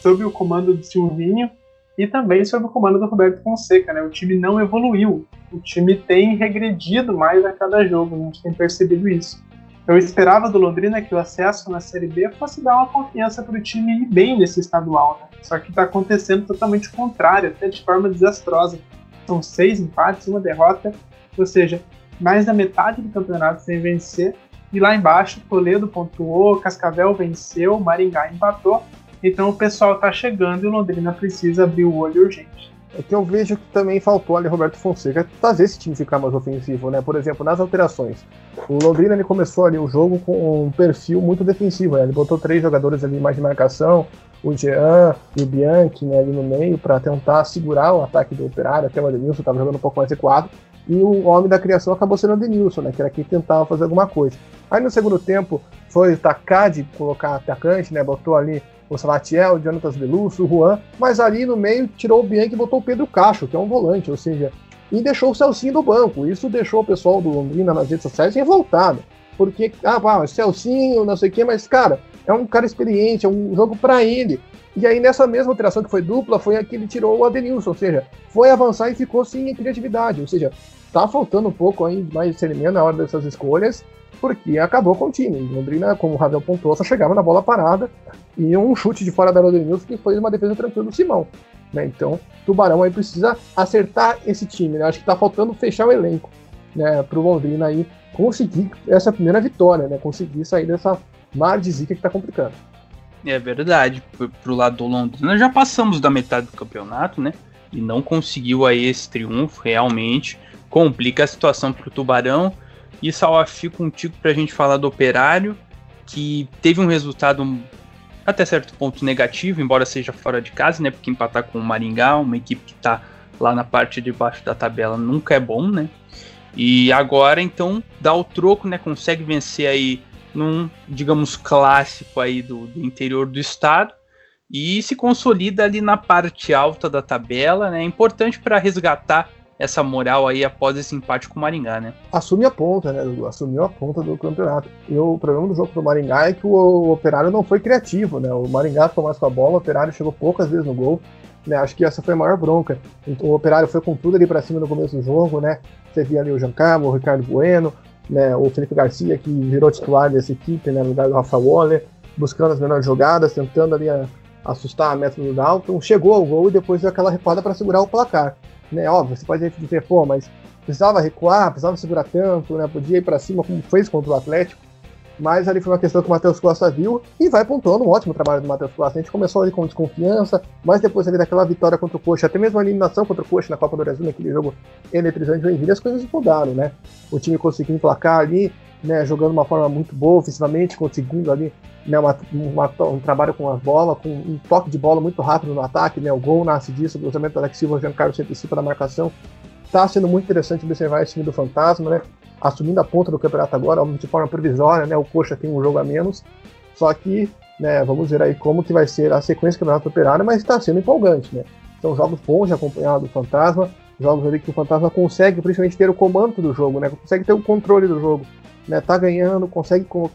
sob o comando do Silvinho e também sob o comando do Roberto Fonseca, né? O time não evoluiu. O time tem regredido mais a cada jogo, a gente tem percebido isso. Eu esperava do Londrina que o acesso na Série B fosse dar uma confiança para o time ir bem nesse estadual, né? Só que está acontecendo totalmente o contrário, até de forma desastrosa. São seis empates, uma derrota, ou seja, mais da metade do campeonato sem vencer. E lá embaixo, Toledo pontuou, Cascavel venceu, Maringá empatou. Então o pessoal tá chegando e o Londrina precisa abrir o olho urgente. É que eu vejo que também faltou ali Roberto Fonseca fazer esse time ficar mais ofensivo, né? Por exemplo, nas alterações. O Londrina ele começou ali o jogo com um perfil muito defensivo, né? Ele botou três jogadores ali mais de marcação, o Jean e o Bianchi né, ali no meio para tentar segurar o ataque do Operário, até o Adenilson estava jogando um pouco mais recuado e o homem da criação acabou sendo o Denilson, né, que era quem tentava fazer alguma coisa. Aí no segundo tempo foi tacar de colocar atacante, né, botou ali o Salatiel, o Jonatas Belusso, o Juan, mas ali no meio tirou o Bianchi e botou o Pedro Cacho, que é um volante, ou seja, e deixou o Celcinho do banco. Isso deixou o pessoal do Londrina nas redes sociais revoltado. Porque, ah, pá, Celcinho, não sei o quê, mas, cara, é um cara experiente, é um jogo para ele. E aí, nessa mesma alteração que foi dupla, foi a que ele tirou o Adenilson, ou seja, foi avançar e ficou sem criatividade. Ou seja, tá faltando um pouco aí mais discernimento na hora dessas escolhas, porque acabou com o time. Londrina, como o Ravel pontuou, só chegava na bola parada e um chute de fora da Rodenilson que foi uma defesa tranquila do Simão. Né? Então, Tubarão aí precisa acertar esse time. Né? Acho que tá faltando fechar o elenco né, pro Londrina aí conseguir essa primeira vitória, né? Conseguir sair dessa mar de zica que tá complicando. É verdade. Pro lado do Londrina já passamos da metade do campeonato, né? E não conseguiu aí esse triunfo realmente complica a situação para o Tubarão. E Salaf contigo para a gente falar do Operário, que teve um resultado até certo ponto negativo, embora seja fora de casa, né? Porque empatar com o Maringá, uma equipe que está lá na parte de baixo da tabela, nunca é bom, né? E agora então dá o troco, né? Consegue vencer aí num, digamos, clássico aí do, do interior do estado e se consolida ali na parte alta da tabela, né? É importante para resgatar essa moral aí após esse empate com o Maringá, né? Assume a ponta, né, Assumiu a ponta do campeonato. E o problema do jogo do Maringá é que o Operário não foi criativo, né? O Maringá ficou mais com a bola, o Operário chegou poucas vezes no gol. Né, acho que essa foi a maior bronca. Então, o Operário foi com tudo ali para cima no começo do jogo, né? Você via ali o Giancarlo, o Ricardo Bueno, né? O Felipe Garcia, que virou titular dessa equipe, né? No lugar do Rafa Waller, buscando as melhores jogadas, tentando ali a, assustar a meta do Dalton. Chegou ao gol e depois deu aquela recuada para segurar o placar. Né? Óbvio, você pode dizer, pô, mas precisava recuar, precisava segurar tanto, né? Podia ir para cima como fez contra o Atlético. Mas ali foi uma questão que o Matheus Costa viu e vai pontuando um ótimo trabalho do Matheus Costa. A gente começou ali com desconfiança, mas depois ali daquela vitória contra o Coxa, até mesmo a eliminação contra o Coxa na Copa do Brasil, naquele jogo eletrizante de Joinville, as coisas mudaram, né? O time conseguiu emplacar ali, né, jogando uma forma muito boa ofensivamente, conseguindo ali né, uma, uma, um trabalho com a bola, com um toque de bola muito rápido no ataque, né, o gol nasce disso, o cruzamento do Alex Silva, Giancarlo se antecipa da marcação. Tá sendo muito interessante observar esse time do Fantasma, né? assumindo a ponta do campeonato agora, de forma provisória, né? O Coxa tem um jogo a menos, só que, né, vamos ver aí como que vai ser a sequência do campeonato operário, mas está sendo empolgante, né? São jogos bons de acompanhar do Fantasma, jogos ali que o Fantasma consegue, principalmente, ter o comando do jogo, né? Consegue ter o controle do jogo, né? Tá ganhando, consegue com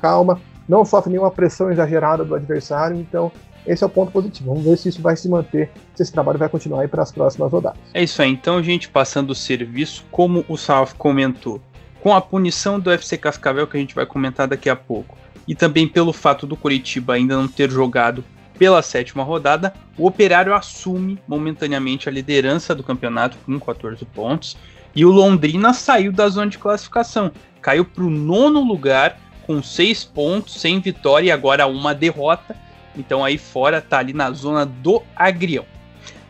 calma, não sofre nenhuma pressão exagerada do adversário, então esse é o ponto positivo. Vamos ver se isso vai se manter, se esse trabalho vai continuar aí para as próximas rodadas. É isso aí. Então, gente, passando o serviço, como o Salf comentou, com a punição do FC Cascavel, que a gente vai comentar daqui a pouco, e também pelo fato do Curitiba ainda não ter jogado pela sétima rodada, o Operário assume momentaneamente a liderança do campeonato com 14 pontos e o Londrina saiu da zona de classificação, caiu para o nono lugar com 6 pontos, sem vitória e agora uma derrota então aí fora tá ali na zona do agrião.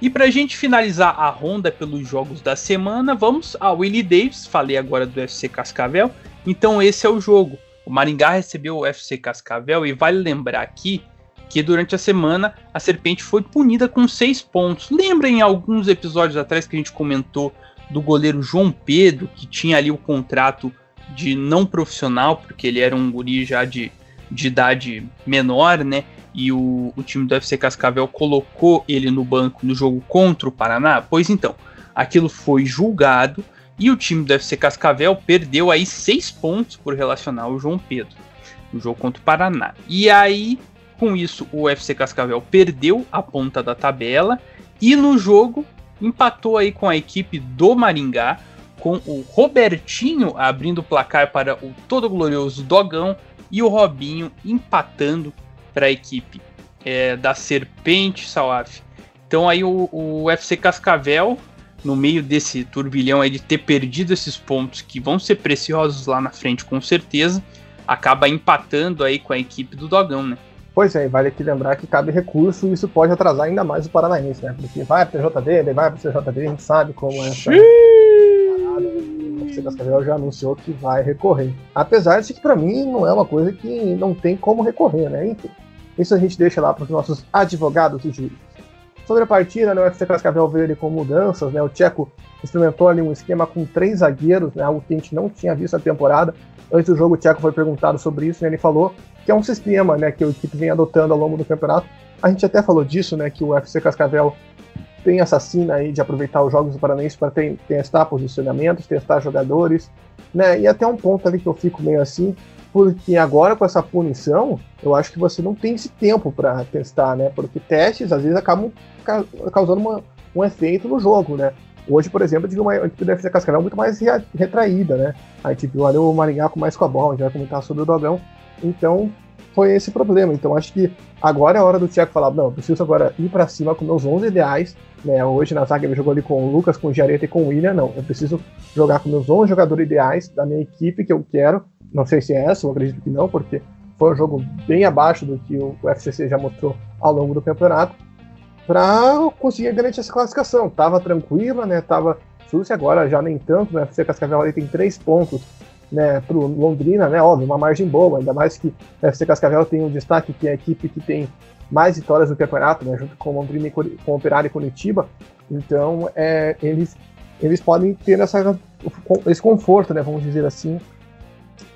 E para a gente finalizar a ronda pelos jogos da semana, vamos ao Willie Davis. Falei agora do FC Cascavel. Então esse é o jogo. O Maringá recebeu o FC Cascavel e vale lembrar aqui que durante a semana a Serpente foi punida com seis pontos. Lembra em alguns episódios atrás que a gente comentou do goleiro João Pedro, que tinha ali o contrato de não profissional, porque ele era um guri já de, de idade menor, né? e o, o time do FC Cascavel colocou ele no banco no jogo contra o Paraná? Pois então, aquilo foi julgado e o time do FC Cascavel perdeu aí seis pontos por relacionar o João Pedro no jogo contra o Paraná. E aí, com isso, o FC Cascavel perdeu a ponta da tabela e no jogo empatou aí com a equipe do Maringá, com o Robertinho abrindo o placar para o todo glorioso Dogão e o Robinho empatando para a equipe é, da Serpente Salaf. Então aí o, o UFC Cascavel, no meio desse turbilhão aí de ter perdido esses pontos que vão ser preciosos lá na frente com certeza, acaba empatando aí com a equipe do Dogão, né? Pois é, vale aqui lembrar que cabe recurso e isso pode atrasar ainda mais o Paranaense, né? Porque vai para o vai para o CJD, a gente sabe como é essa. Cascavel já anunciou que vai recorrer. Apesar de que para mim não é uma coisa que não tem como recorrer, né? Enfim. Isso a gente deixa lá para os nossos advogados e juízes. Sobre a partida, né, o FC Cascavel veio ali com mudanças, né, o Tcheco experimentou ali um esquema com três zagueiros, né, algo que a gente não tinha visto na temporada. Antes do jogo, o Tcheco foi perguntado sobre isso e ele falou que é um sistema né, que a equipe vem adotando ao longo do campeonato. A gente até falou disso, né, que o FC Cascavel tem essa sina aí de aproveitar os jogos do Paranense para testar posicionamentos, testar jogadores, né, e até um ponto ali que eu fico meio assim, porque agora com essa punição, eu acho que você não tem esse tempo para testar, né? Porque testes às vezes acabam ca causando uma, um efeito no jogo, né? Hoje, por exemplo, eu uma equipe do FC Cascavel muito mais retraída, né? A viu ali o Maringá com mais com a bola, a gente vai comentar sobre o Dogão. Então, foi esse problema. Então, acho que agora é a hora do Thiago falar: não, eu preciso agora ir para cima com meus 11 ideais. Né? Hoje na zaga ele jogou ali com o Lucas, com o Giareta e com o William. Não, eu preciso jogar com meus 11 jogadores ideais da minha equipe que eu quero não sei se é essa, eu acredito que não, porque foi um jogo bem abaixo do que o FCC já mostrou ao longo do campeonato, para conseguir garantir essa classificação. Tava tranquila, né? Tava sussa, agora já nem tanto, né? O FC Cascavel ali tem três pontos né, para o Londrina, né? Óbvio, uma margem boa, ainda mais que o FC Cascavel tem um destaque que é a equipe que tem mais vitórias do campeonato, né? Junto com o Londrina e com o Operário e Curitiba. Então, é, eles, eles podem ter essa, esse conforto, né? Vamos dizer assim,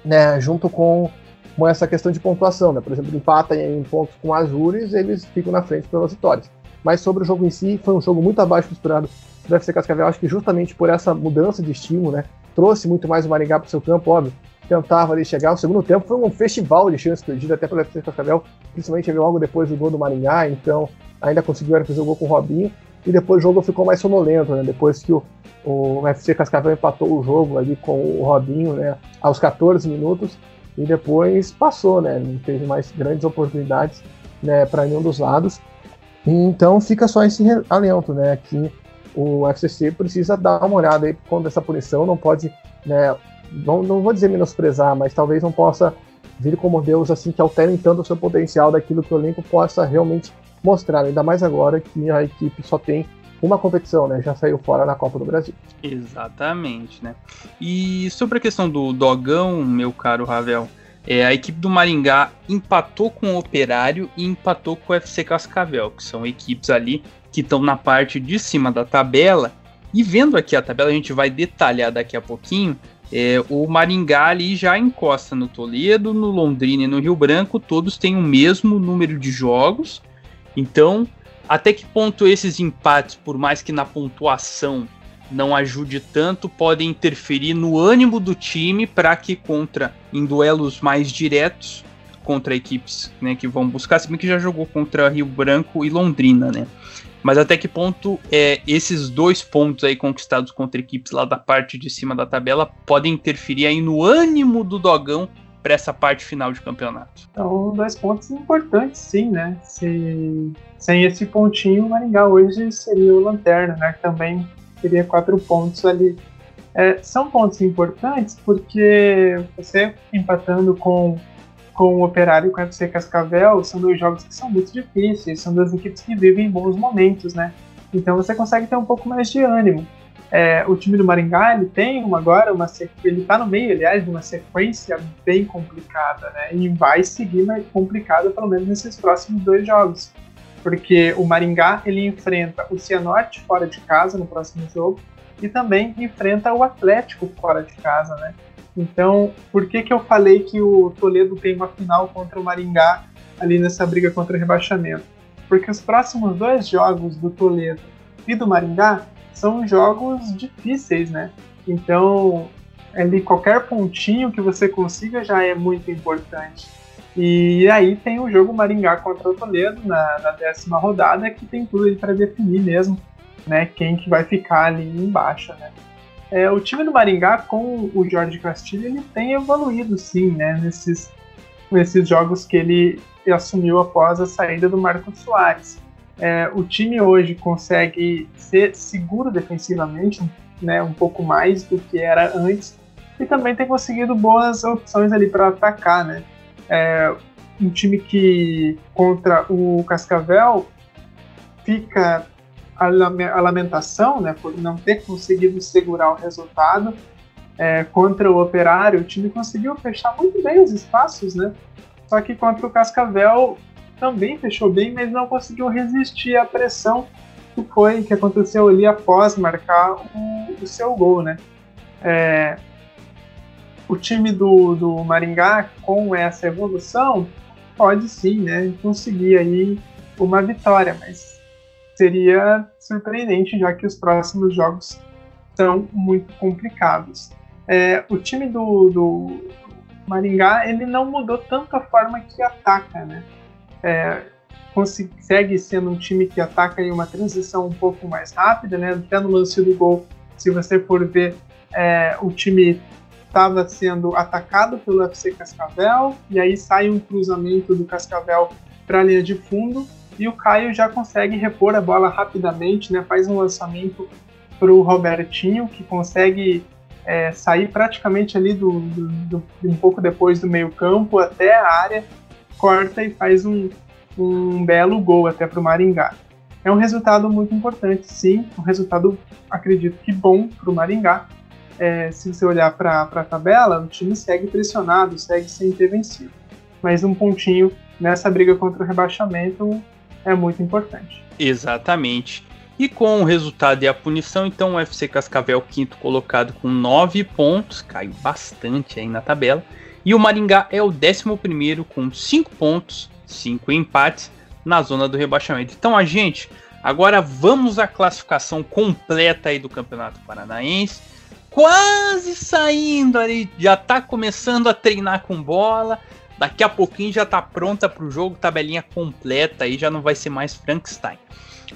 né, junto com, com essa questão de pontuação. Né? Por exemplo, empata em pontos com Azures, eles ficam na frente pelas vitórias. Mas sobre o jogo em si, foi um jogo muito abaixo do esperado do FC Cascavel. Acho que justamente por essa mudança de estímulo, né, trouxe muito mais o Maringá para o seu campo, óbvio. Tentava ali chegar. O segundo tempo foi um festival de chances perdidas até pelo FC Cascavel, principalmente logo depois do gol do Maringá. Então, ainda conseguiu fazer o gol com o Robinho. E depois o jogo ficou mais sonolento, né? Depois que o, o FC Cascavel empatou o jogo ali com o Robinho, né? Aos 14 minutos. E depois passou, né? Não teve mais grandes oportunidades né, para nenhum dos lados. Então fica só esse alento, né? Que o FCC precisa dar uma olhada aí contra essa punição. Não pode, né? Não, não vou dizer menosprezar, mas talvez não possa vir como Deus assim que alterem tanto o seu potencial daquilo que o elenco possa realmente mostrar, ainda mais agora que a equipe só tem uma competição, né? Já saiu fora na Copa do Brasil. Exatamente, né? E sobre a questão do Dogão, meu caro Ravel, é, a equipe do Maringá empatou com o Operário e empatou com o FC Cascavel, que são equipes ali que estão na parte de cima da tabela E vendo aqui a tabela, a gente vai detalhar daqui a pouquinho. É, o Maringá ali já encosta no Toledo, no Londrina e no Rio Branco, todos têm o mesmo número de jogos. Então, até que ponto esses empates, por mais que na pontuação não ajude tanto, podem interferir no ânimo do time para que contra em duelos mais diretos contra equipes né, que vão buscar, se bem que já jogou contra Rio Branco e Londrina, né? Mas até que ponto é, esses dois pontos aí conquistados contra equipes lá da parte de cima da tabela podem interferir aí no ânimo do Dogão para essa parte final de campeonato? Então, dois pontos importantes, sim, né? Se, sem esse pontinho, o Maringá hoje seria o Lanterna, né? Também teria quatro pontos ali. É, são pontos importantes porque você empatando com com o Operário e com o FC Cascavel são dois jogos que são muito difíceis, são duas equipes que vivem bons momentos, né? Então você consegue ter um pouco mais de ânimo. É, o time do Maringá ele tem uma, agora uma ele está no meio, aliás, de uma sequência bem complicada, né? E vai seguir mais complicada pelo menos nesses próximos dois jogos, porque o Maringá ele enfrenta o Cianorte fora de casa no próximo jogo e também enfrenta o Atlético fora de casa, né? Então, por que, que eu falei que o Toledo tem uma final contra o Maringá ali nessa briga contra o rebaixamento? Porque os próximos dois jogos do Toledo e do Maringá são jogos difíceis, né? Então, ali qualquer pontinho que você consiga já é muito importante. E aí tem o jogo Maringá contra o Toledo na, na décima rodada, que tem tudo para definir mesmo, né? Quem que vai ficar ali embaixo, né? É, o time do Maringá com o Jorge Castilho ele tem evoluído sim, né, nesses, nesses jogos que ele assumiu após a saída do Marcos Soares. É, o time hoje consegue ser seguro defensivamente, né, um pouco mais do que era antes, e também tem conseguido boas opções ali para atacar, né. É, um time que contra o Cascavel fica a lamentação né, por não ter conseguido segurar o resultado. É, contra o Operário, o time conseguiu fechar muito bem os espaços, né? Só que contra o Cascavel também fechou bem, mas não conseguiu resistir à pressão que foi que aconteceu ali após marcar o, o seu gol, né? É, o time do, do Maringá com essa evolução pode sim, né, conseguir aí uma vitória, mas seria surpreendente, já que os próximos jogos são muito complicados. É, o time do, do, Maringá ele não mudou tanto a forma que ataca, né? É, consegue sendo um time que ataca em uma transição um pouco mais rápida, né? Até no lance do gol, se você for ver, é, o time estava sendo atacado pelo FC Cascavel e aí sai um cruzamento do Cascavel para a linha de fundo e o Caio já consegue repor a bola rapidamente, né? Faz um lançamento para o Robertinho, que consegue é, sair praticamente ali do, do, do, um pouco depois do meio campo até a área, corta e faz um, um belo gol até para o Maringá. É um resultado muito importante, sim, um resultado, acredito que bom para o Maringá. É, se você olhar para a tabela, o time segue pressionado, segue sem ter vencido. Mas um pontinho nessa briga contra o rebaixamento é muito importante. Exatamente. E com o resultado e a punição, então o UFC Cascavel, quinto colocado com 9 pontos, caiu bastante aí na tabela. E o Maringá é o décimo primeiro com 5 pontos, 5 empates na zona do rebaixamento. Então a gente, agora vamos à classificação completa aí do Campeonato Paranaense. Quase saindo ali, já tá começando a treinar com bola Daqui a pouquinho já tá pronta para o jogo, tabelinha completa aí já não vai ser mais Frankenstein.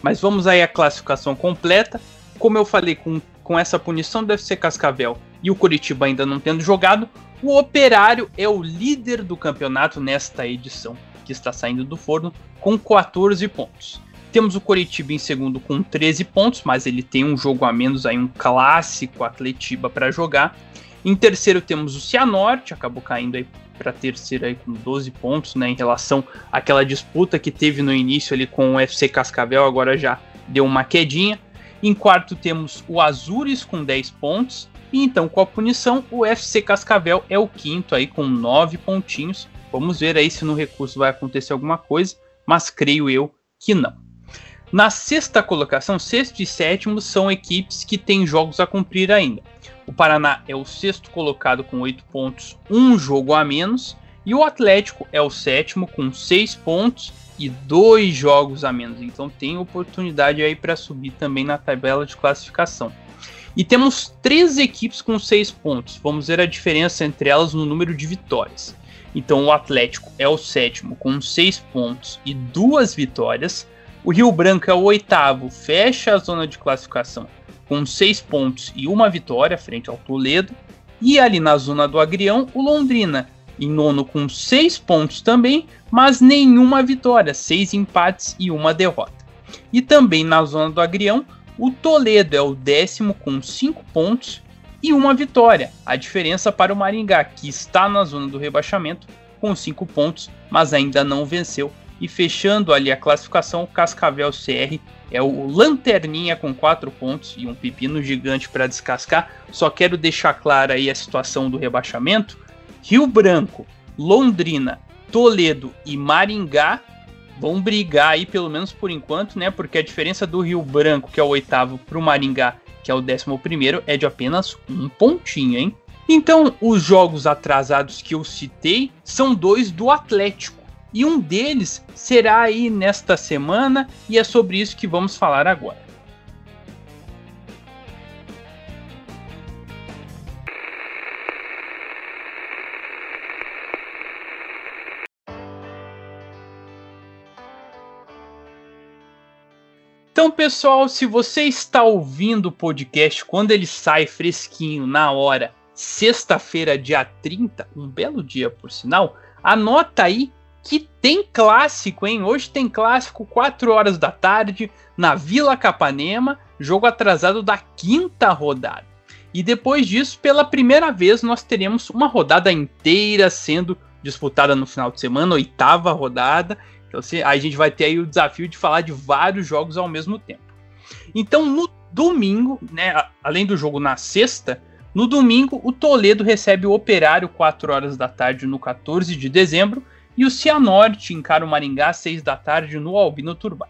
Mas vamos aí à classificação completa. Como eu falei, com, com essa punição deve ser Cascavel e o Curitiba ainda não tendo jogado, o Operário é o líder do campeonato nesta edição, que está saindo do forno, com 14 pontos. Temos o Coritiba em segundo com 13 pontos, mas ele tem um jogo a menos aí, um clássico Atletiba para jogar. Em terceiro temos o Cianorte, acabou caindo aí para terceiro aí com 12 pontos, né, em relação àquela disputa que teve no início ali com o FC Cascavel, agora já deu uma quedinha. Em quarto temos o Azures com 10 pontos, e então com a punição o FC Cascavel é o quinto aí com 9 pontinhos. Vamos ver aí se no recurso vai acontecer alguma coisa, mas creio eu que não. Na sexta colocação, sexto e sétimo são equipes que têm jogos a cumprir ainda. O Paraná é o sexto colocado com oito pontos, um jogo a menos, e o Atlético é o sétimo com seis pontos e dois jogos a menos. Então tem oportunidade aí para subir também na tabela de classificação. E temos três equipes com seis pontos. Vamos ver a diferença entre elas no número de vitórias. Então o Atlético é o sétimo com seis pontos e duas vitórias. O Rio Branco é o oitavo, fecha a zona de classificação com seis pontos e uma vitória frente ao Toledo. E ali na zona do Agrião, o Londrina em nono com seis pontos também, mas nenhuma vitória, seis empates e uma derrota. E também na zona do Agrião, o Toledo é o décimo com cinco pontos e uma vitória. A diferença para o Maringá, que está na zona do rebaixamento com cinco pontos, mas ainda não venceu. E fechando ali a classificação, o Cascavel CR é o Lanterninha com quatro pontos e um pepino gigante para descascar. Só quero deixar clara aí a situação do rebaixamento. Rio Branco, Londrina, Toledo e Maringá vão brigar aí, pelo menos por enquanto, né? Porque a diferença do Rio Branco, que é o oitavo, para o Maringá, que é o décimo primeiro, é de apenas um pontinho, hein? Então, os jogos atrasados que eu citei são dois do Atlético. E um deles será aí nesta semana, e é sobre isso que vamos falar agora. Então, pessoal, se você está ouvindo o podcast quando ele sai fresquinho, na hora, sexta-feira, dia 30, um belo dia por sinal, anota aí que tem clássico, hein? Hoje tem clássico 4 horas da tarde na Vila Capanema, jogo atrasado da quinta rodada. E depois disso, pela primeira vez, nós teremos uma rodada inteira sendo disputada no final de semana, oitava rodada, então a gente vai ter aí o desafio de falar de vários jogos ao mesmo tempo. Então no domingo, né, além do jogo na sexta, no domingo o Toledo recebe o Operário 4 horas da tarde no 14 de dezembro e o Cianorte encara o Maringá às 6 da tarde no Albino Turbay.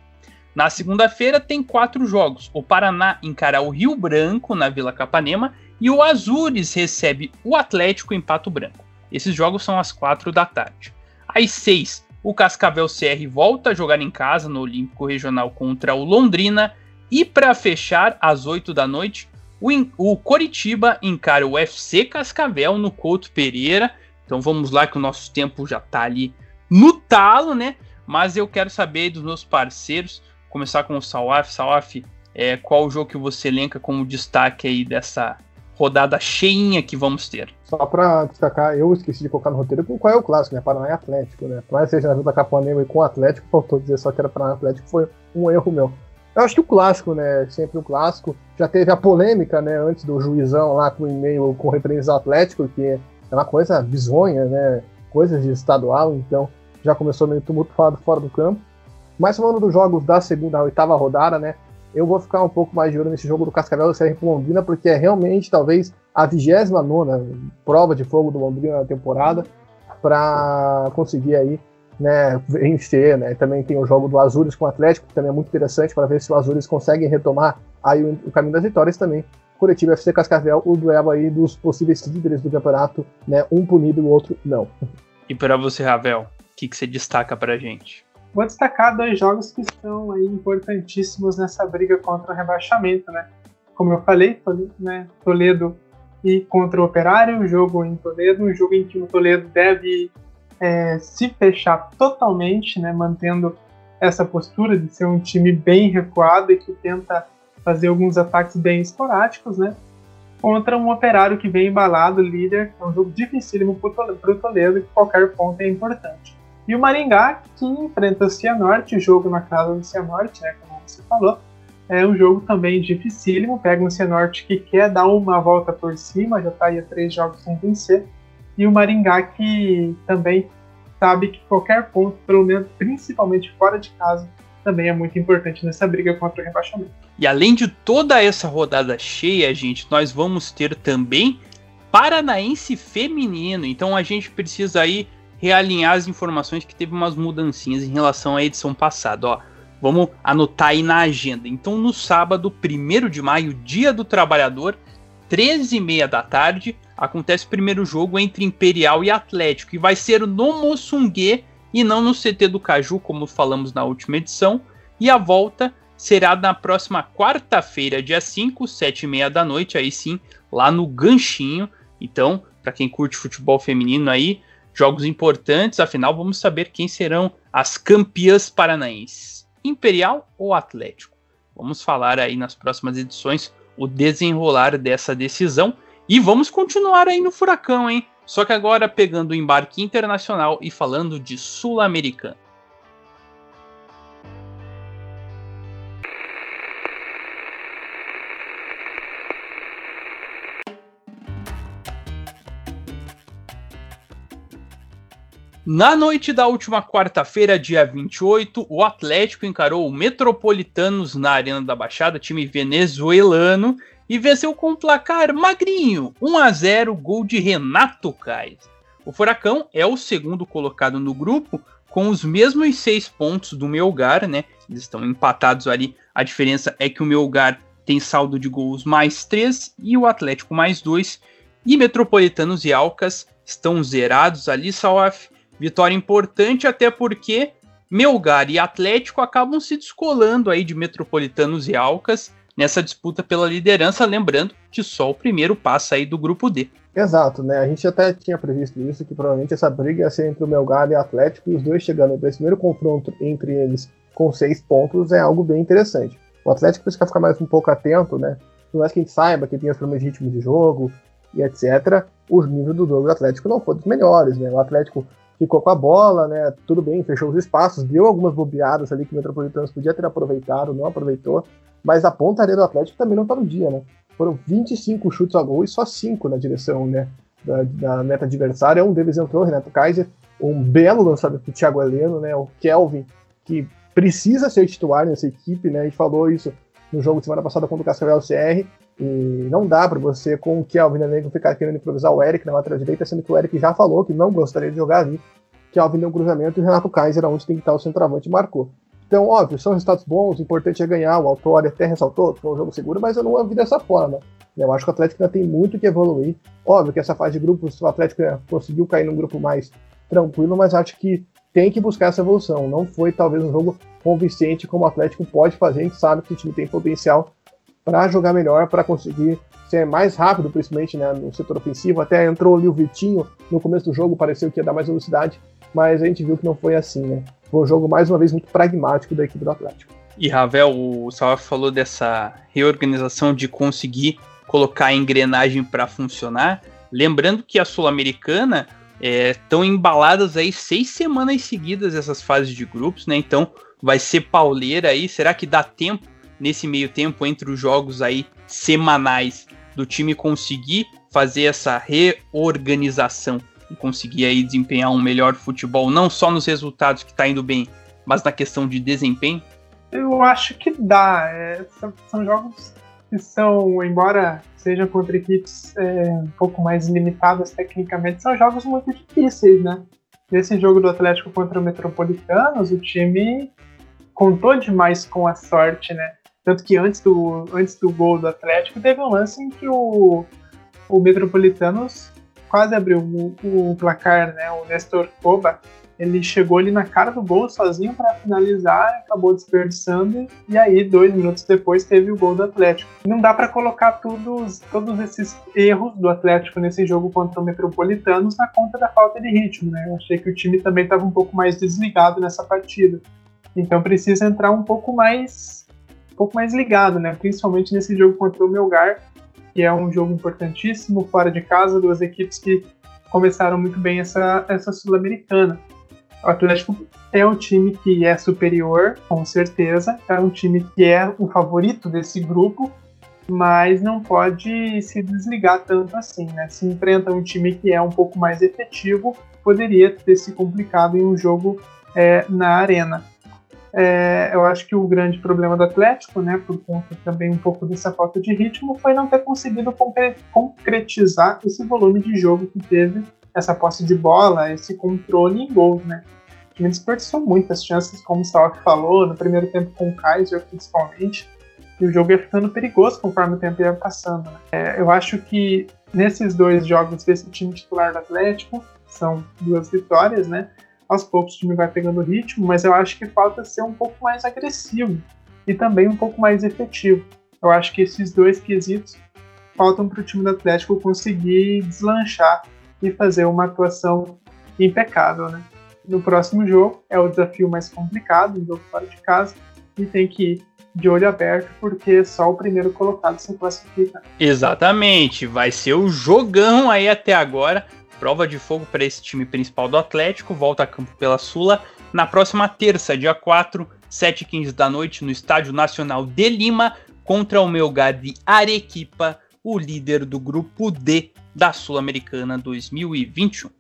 Na segunda-feira tem quatro jogos. O Paraná encara o Rio Branco na Vila Capanema e o Azures recebe o Atlético em Pato Branco. Esses jogos são às quatro da tarde. Às seis, o Cascavel CR volta a jogar em casa no Olímpico Regional contra o Londrina. E para fechar, às 8 da noite, o, o Coritiba encara o FC Cascavel no Couto Pereira. Então vamos lá que o nosso tempo já está ali no talo, né? Mas eu quero saber dos meus parceiros, começar com o Salaf. Salaf, é, qual o jogo que você elenca como destaque aí dessa rodada cheinha que vamos ter. Só para destacar, eu esqueci de colocar no roteiro qual é o clássico, né? Paraná e Atlético, né? Mais seja na Vila Capanema e com o Atlético, faltou dizer só que era Paraná e Atlético, foi um erro meu. Eu acho que o clássico, né? Sempre o clássico. Já teve a polêmica, né? Antes do juizão lá com o e-mail com referência ao Atlético, que é uma coisa bizonha, né? Coisas de estadual, então já começou meio tumultuado fora do campo. Mas falando dos jogos da segunda, oitava rodada, né? eu vou ficar um pouco mais de olho nesse jogo do Cascavel do CR Londrina, porque é realmente talvez a 29 prova de fogo do Londrina na temporada, para conseguir aí né, vencer. Né? Também tem o jogo do Azures com o Atlético, que também é muito interessante para ver se o Azures consegue retomar aí o caminho das vitórias também. Coletivo FC Cascavel, o duelo aí dos possíveis líderes do campeonato, né? Um punido e o outro não. E para você, Ravel, o que, que você destaca para gente? Vou destacar dois jogos que estão aí importantíssimos nessa briga contra o rebaixamento, né? Como eu falei, né, Toledo e contra o Operário, um jogo em Toledo, um jogo em que o Toledo deve é, se fechar totalmente, né, mantendo essa postura de ser um time bem recuado e que tenta fazer alguns ataques bem esporádicos, né? Contra um operário que vem embalado, líder, é um jogo dificílimo para o Toledo, que qualquer ponto é importante. E o Maringá, que enfrenta o Cianorte, jogo na casa do Cianorte, né, como você falou. É um jogo também dificílimo, pega um Cianorte que quer dar uma volta por cima, já está aí a três jogos sem vencer. E o Maringá que também sabe que qualquer ponto, pelo menos principalmente fora de casa, também é muito importante nessa briga contra o rebaixamento. E além de toda essa rodada cheia, gente, nós vamos ter também Paranaense feminino. Então a gente precisa aí realinhar as informações que teve umas mudancinhas em relação à edição passada. Ó, Vamos anotar aí na agenda. Então, no sábado, 1 de maio, dia do trabalhador, 13h30 da tarde, acontece o primeiro jogo entre Imperial e Atlético. E vai ser no Moçungue e não no CT do Caju, como falamos na última edição. E a volta será na próxima quarta-feira, dia 5, 7h30 da noite, aí sim, lá no Ganchinho. Então, para quem curte futebol feminino aí, jogos importantes, afinal, vamos saber quem serão as campeãs paranaenses. Imperial ou Atlético? Vamos falar aí nas próximas edições o desenrolar dessa decisão e vamos continuar aí no furacão, hein? Só que agora pegando o embarque internacional e falando de Sul-Americano. Na noite da última quarta-feira, dia 28, o Atlético encarou o Metropolitanos na Arena da Baixada, time venezuelano, e venceu com um placar magrinho, 1 a 0, gol de Renato Kaiser. O Furacão é o segundo colocado no grupo, com os mesmos seis pontos do Melgar, né? Eles estão empatados ali. A diferença é que o Melgar tem saldo de gols mais três e o Atlético mais dois. E Metropolitanos e Alcas estão zerados ali, Salaf. Vitória importante, até porque Melgar e Atlético acabam se descolando aí de Metropolitanos e Alcas nessa disputa pela liderança, lembrando que só o primeiro passa aí do grupo D. Exato, né? A gente até tinha previsto isso, que provavelmente essa briga ia ser entre o Melgar e o Atlético, e os dois chegando para esse primeiro confronto entre eles com seis pontos é algo bem interessante. O Atlético precisa ficar mais um pouco atento, né? Por mais que a gente saiba que tem os problemas de ritmo de jogo e etc., o nível do jogo do Atlético não foi dos melhores, né? O Atlético ficou com a bola, né? Tudo bem, fechou os espaços, deu algumas bobeadas ali que o Metropolitanos podia ter aproveitado, não aproveitou, mas a pontaria do Atlético também não tá no dia, né? Foram 25 chutes a gol e só 5 na direção, né? Da, da meta adversária. Um deles entrou, Renato Kaiser, um belo lançamento do Thiago Heleno, né? O Kelvin, que precisa ser titular nessa equipe, né? A gente falou isso no jogo de semana passada contra o Cascavel CR. E não dá para você, com o Kelvin Neném, ficar querendo improvisar o Eric na lateral direita, sendo que o Eric já falou que não gostaria de jogar ali. Kelvin deu um cruzamento e o Renato Kaiser, onde tem que estar o centroavante, marcou. Então, óbvio, são resultados bons, o importante é ganhar. O Autori até ressaltou que foi um jogo seguro, mas eu não vi dessa forma. Eu acho que o Atlético ainda tem muito que evoluir. Óbvio que essa fase de grupos, o Atlético conseguiu cair num grupo mais tranquilo, mas acho que tem que buscar essa evolução. Não foi talvez um jogo convincente como o Atlético pode fazer. A gente sabe que o time tem potencial para jogar melhor, para conseguir ser mais rápido, principalmente né, no setor ofensivo. Até entrou ali o Vitinho no começo do jogo, pareceu que ia dar mais velocidade, mas a gente viu que não foi assim, né? Foi um jogo, mais uma vez, muito pragmático da equipe do Atlético. E Ravel, o Salva falou dessa reorganização de conseguir colocar a engrenagem para funcionar. Lembrando que a Sul-Americana estão é, embaladas aí seis semanas seguidas essas fases de grupos, né? Então vai ser pauleira aí. Será que dá tempo nesse meio tempo entre os jogos aí semanais do time conseguir fazer essa reorganização e conseguir aí desempenhar um melhor futebol, não só nos resultados que está indo bem, mas na questão de desempenho? Eu acho que dá. É, são, jogos que são, embora sejam contra equipes é, um pouco mais limitadas tecnicamente, são jogos muito difíceis, né? Nesse jogo do Atlético contra o Metropolitanos, o time contou demais com a sorte, né? Tanto que antes do, antes do gol do Atlético, teve um lance em que o, o Metropolitanos quase abriu o, o placar, né? O Nestor Koba, ele chegou ali na cara do gol sozinho para finalizar, acabou desperdiçando e aí dois minutos depois teve o gol do Atlético. Não dá para colocar todos, todos esses erros do Atlético nesse jogo contra o Metropolitanos na conta da falta de ritmo, né? Eu achei que o time também estava um pouco mais desligado nessa partida. Então precisa entrar um pouco mais um pouco mais ligado, né? Principalmente nesse jogo contra o Melgar, que é um jogo importantíssimo, fora de casa, duas equipes que começaram muito bem essa, essa Sul-Americana. O Atlético é um time que é superior, com certeza, é um time que é o favorito desse grupo, mas não pode se desligar tanto assim, né? Se enfrenta um time que é um pouco mais efetivo, poderia ter se complicado em um jogo é, na arena. É, eu acho que o grande problema do Atlético, né, por conta também um pouco dessa falta de ritmo, foi não ter conseguido concretizar esse volume de jogo que teve, essa posse de bola, esse controle em gols, né? O time desperdiçou muitas chances, como o Salak falou, no primeiro tempo com o Kaiser, principalmente. E o jogo ia ficando perigoso conforme o tempo ia passando. Né? É, eu acho que nesses dois jogos desse time titular do Atlético, são duas vitórias, né? Aos poucos o time vai pegando ritmo, mas eu acho que falta ser um pouco mais agressivo e também um pouco mais efetivo. Eu acho que esses dois quesitos faltam para o time do Atlético conseguir deslanchar e fazer uma atuação impecável, né? No próximo jogo é o desafio mais complicado, um jogo fora de casa, e tem que ir de olho aberto, porque só o primeiro colocado se classifica. Exatamente, vai ser o jogão aí até agora. Prova de fogo para esse time principal do Atlético, volta a campo pela Sula na próxima terça, dia 4, 7h15 da noite, no Estádio Nacional de Lima, contra o Melgar de Arequipa, o líder do grupo D da Sul-Americana 2021.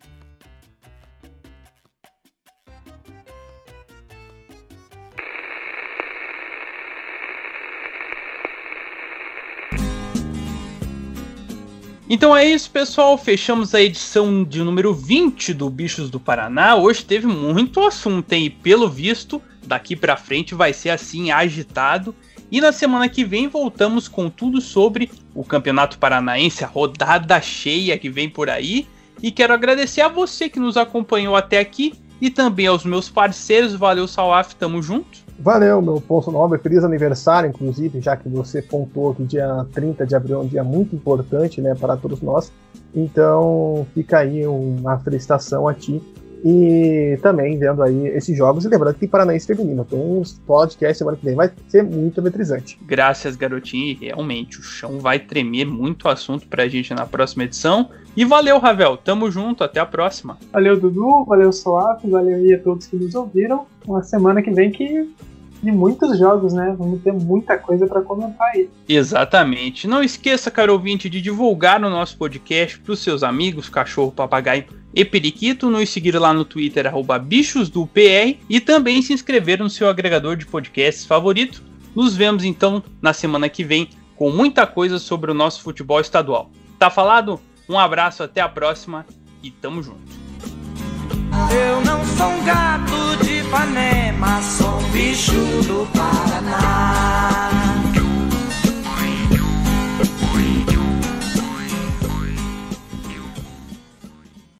Então é isso, pessoal. Fechamos a edição de número 20 do Bichos do Paraná. Hoje teve muito assunto, hein? E pelo visto, daqui para frente vai ser assim agitado. E na semana que vem voltamos com tudo sobre o Campeonato Paranaense, a rodada cheia que vem por aí. E quero agradecer a você que nos acompanhou até aqui e também aos meus parceiros. Valeu, Salaf, tamo junto. Valeu, meu Ponto Nobre, feliz aniversário, inclusive, já que você pontuou que dia 30 de abril é um dia muito importante né, para todos nós. Então, fica aí uma felicitação a ti e também vendo aí esses jogos. E lembrando que tem Paranaense Feminino. Então, um podcast semana que vem vai ser muito eletrizante. Graças, garotinho. E realmente, o chão vai tremer muito assunto pra gente na próxima edição. E valeu, Ravel. Tamo junto. Até a próxima. Valeu, Dudu. Valeu, Soaf. Valeu aí a todos que nos ouviram. Uma semana que vem que de muitos jogos, né? Vamos ter muita coisa para comentar aí. Exatamente. Não esqueça, caro ouvinte, de divulgar o nosso podcast para os seus amigos, cachorro, papagaio e periquito, nos seguir lá no Twitter, arroba bichosdopr, e também se inscrever no seu agregador de podcasts favorito. Nos vemos então na semana que vem com muita coisa sobre o nosso futebol estadual. Tá falado? Um abraço, até a próxima e tamo junto. Eu não sou um gato de Ipanema, sou um bicho do Paraná.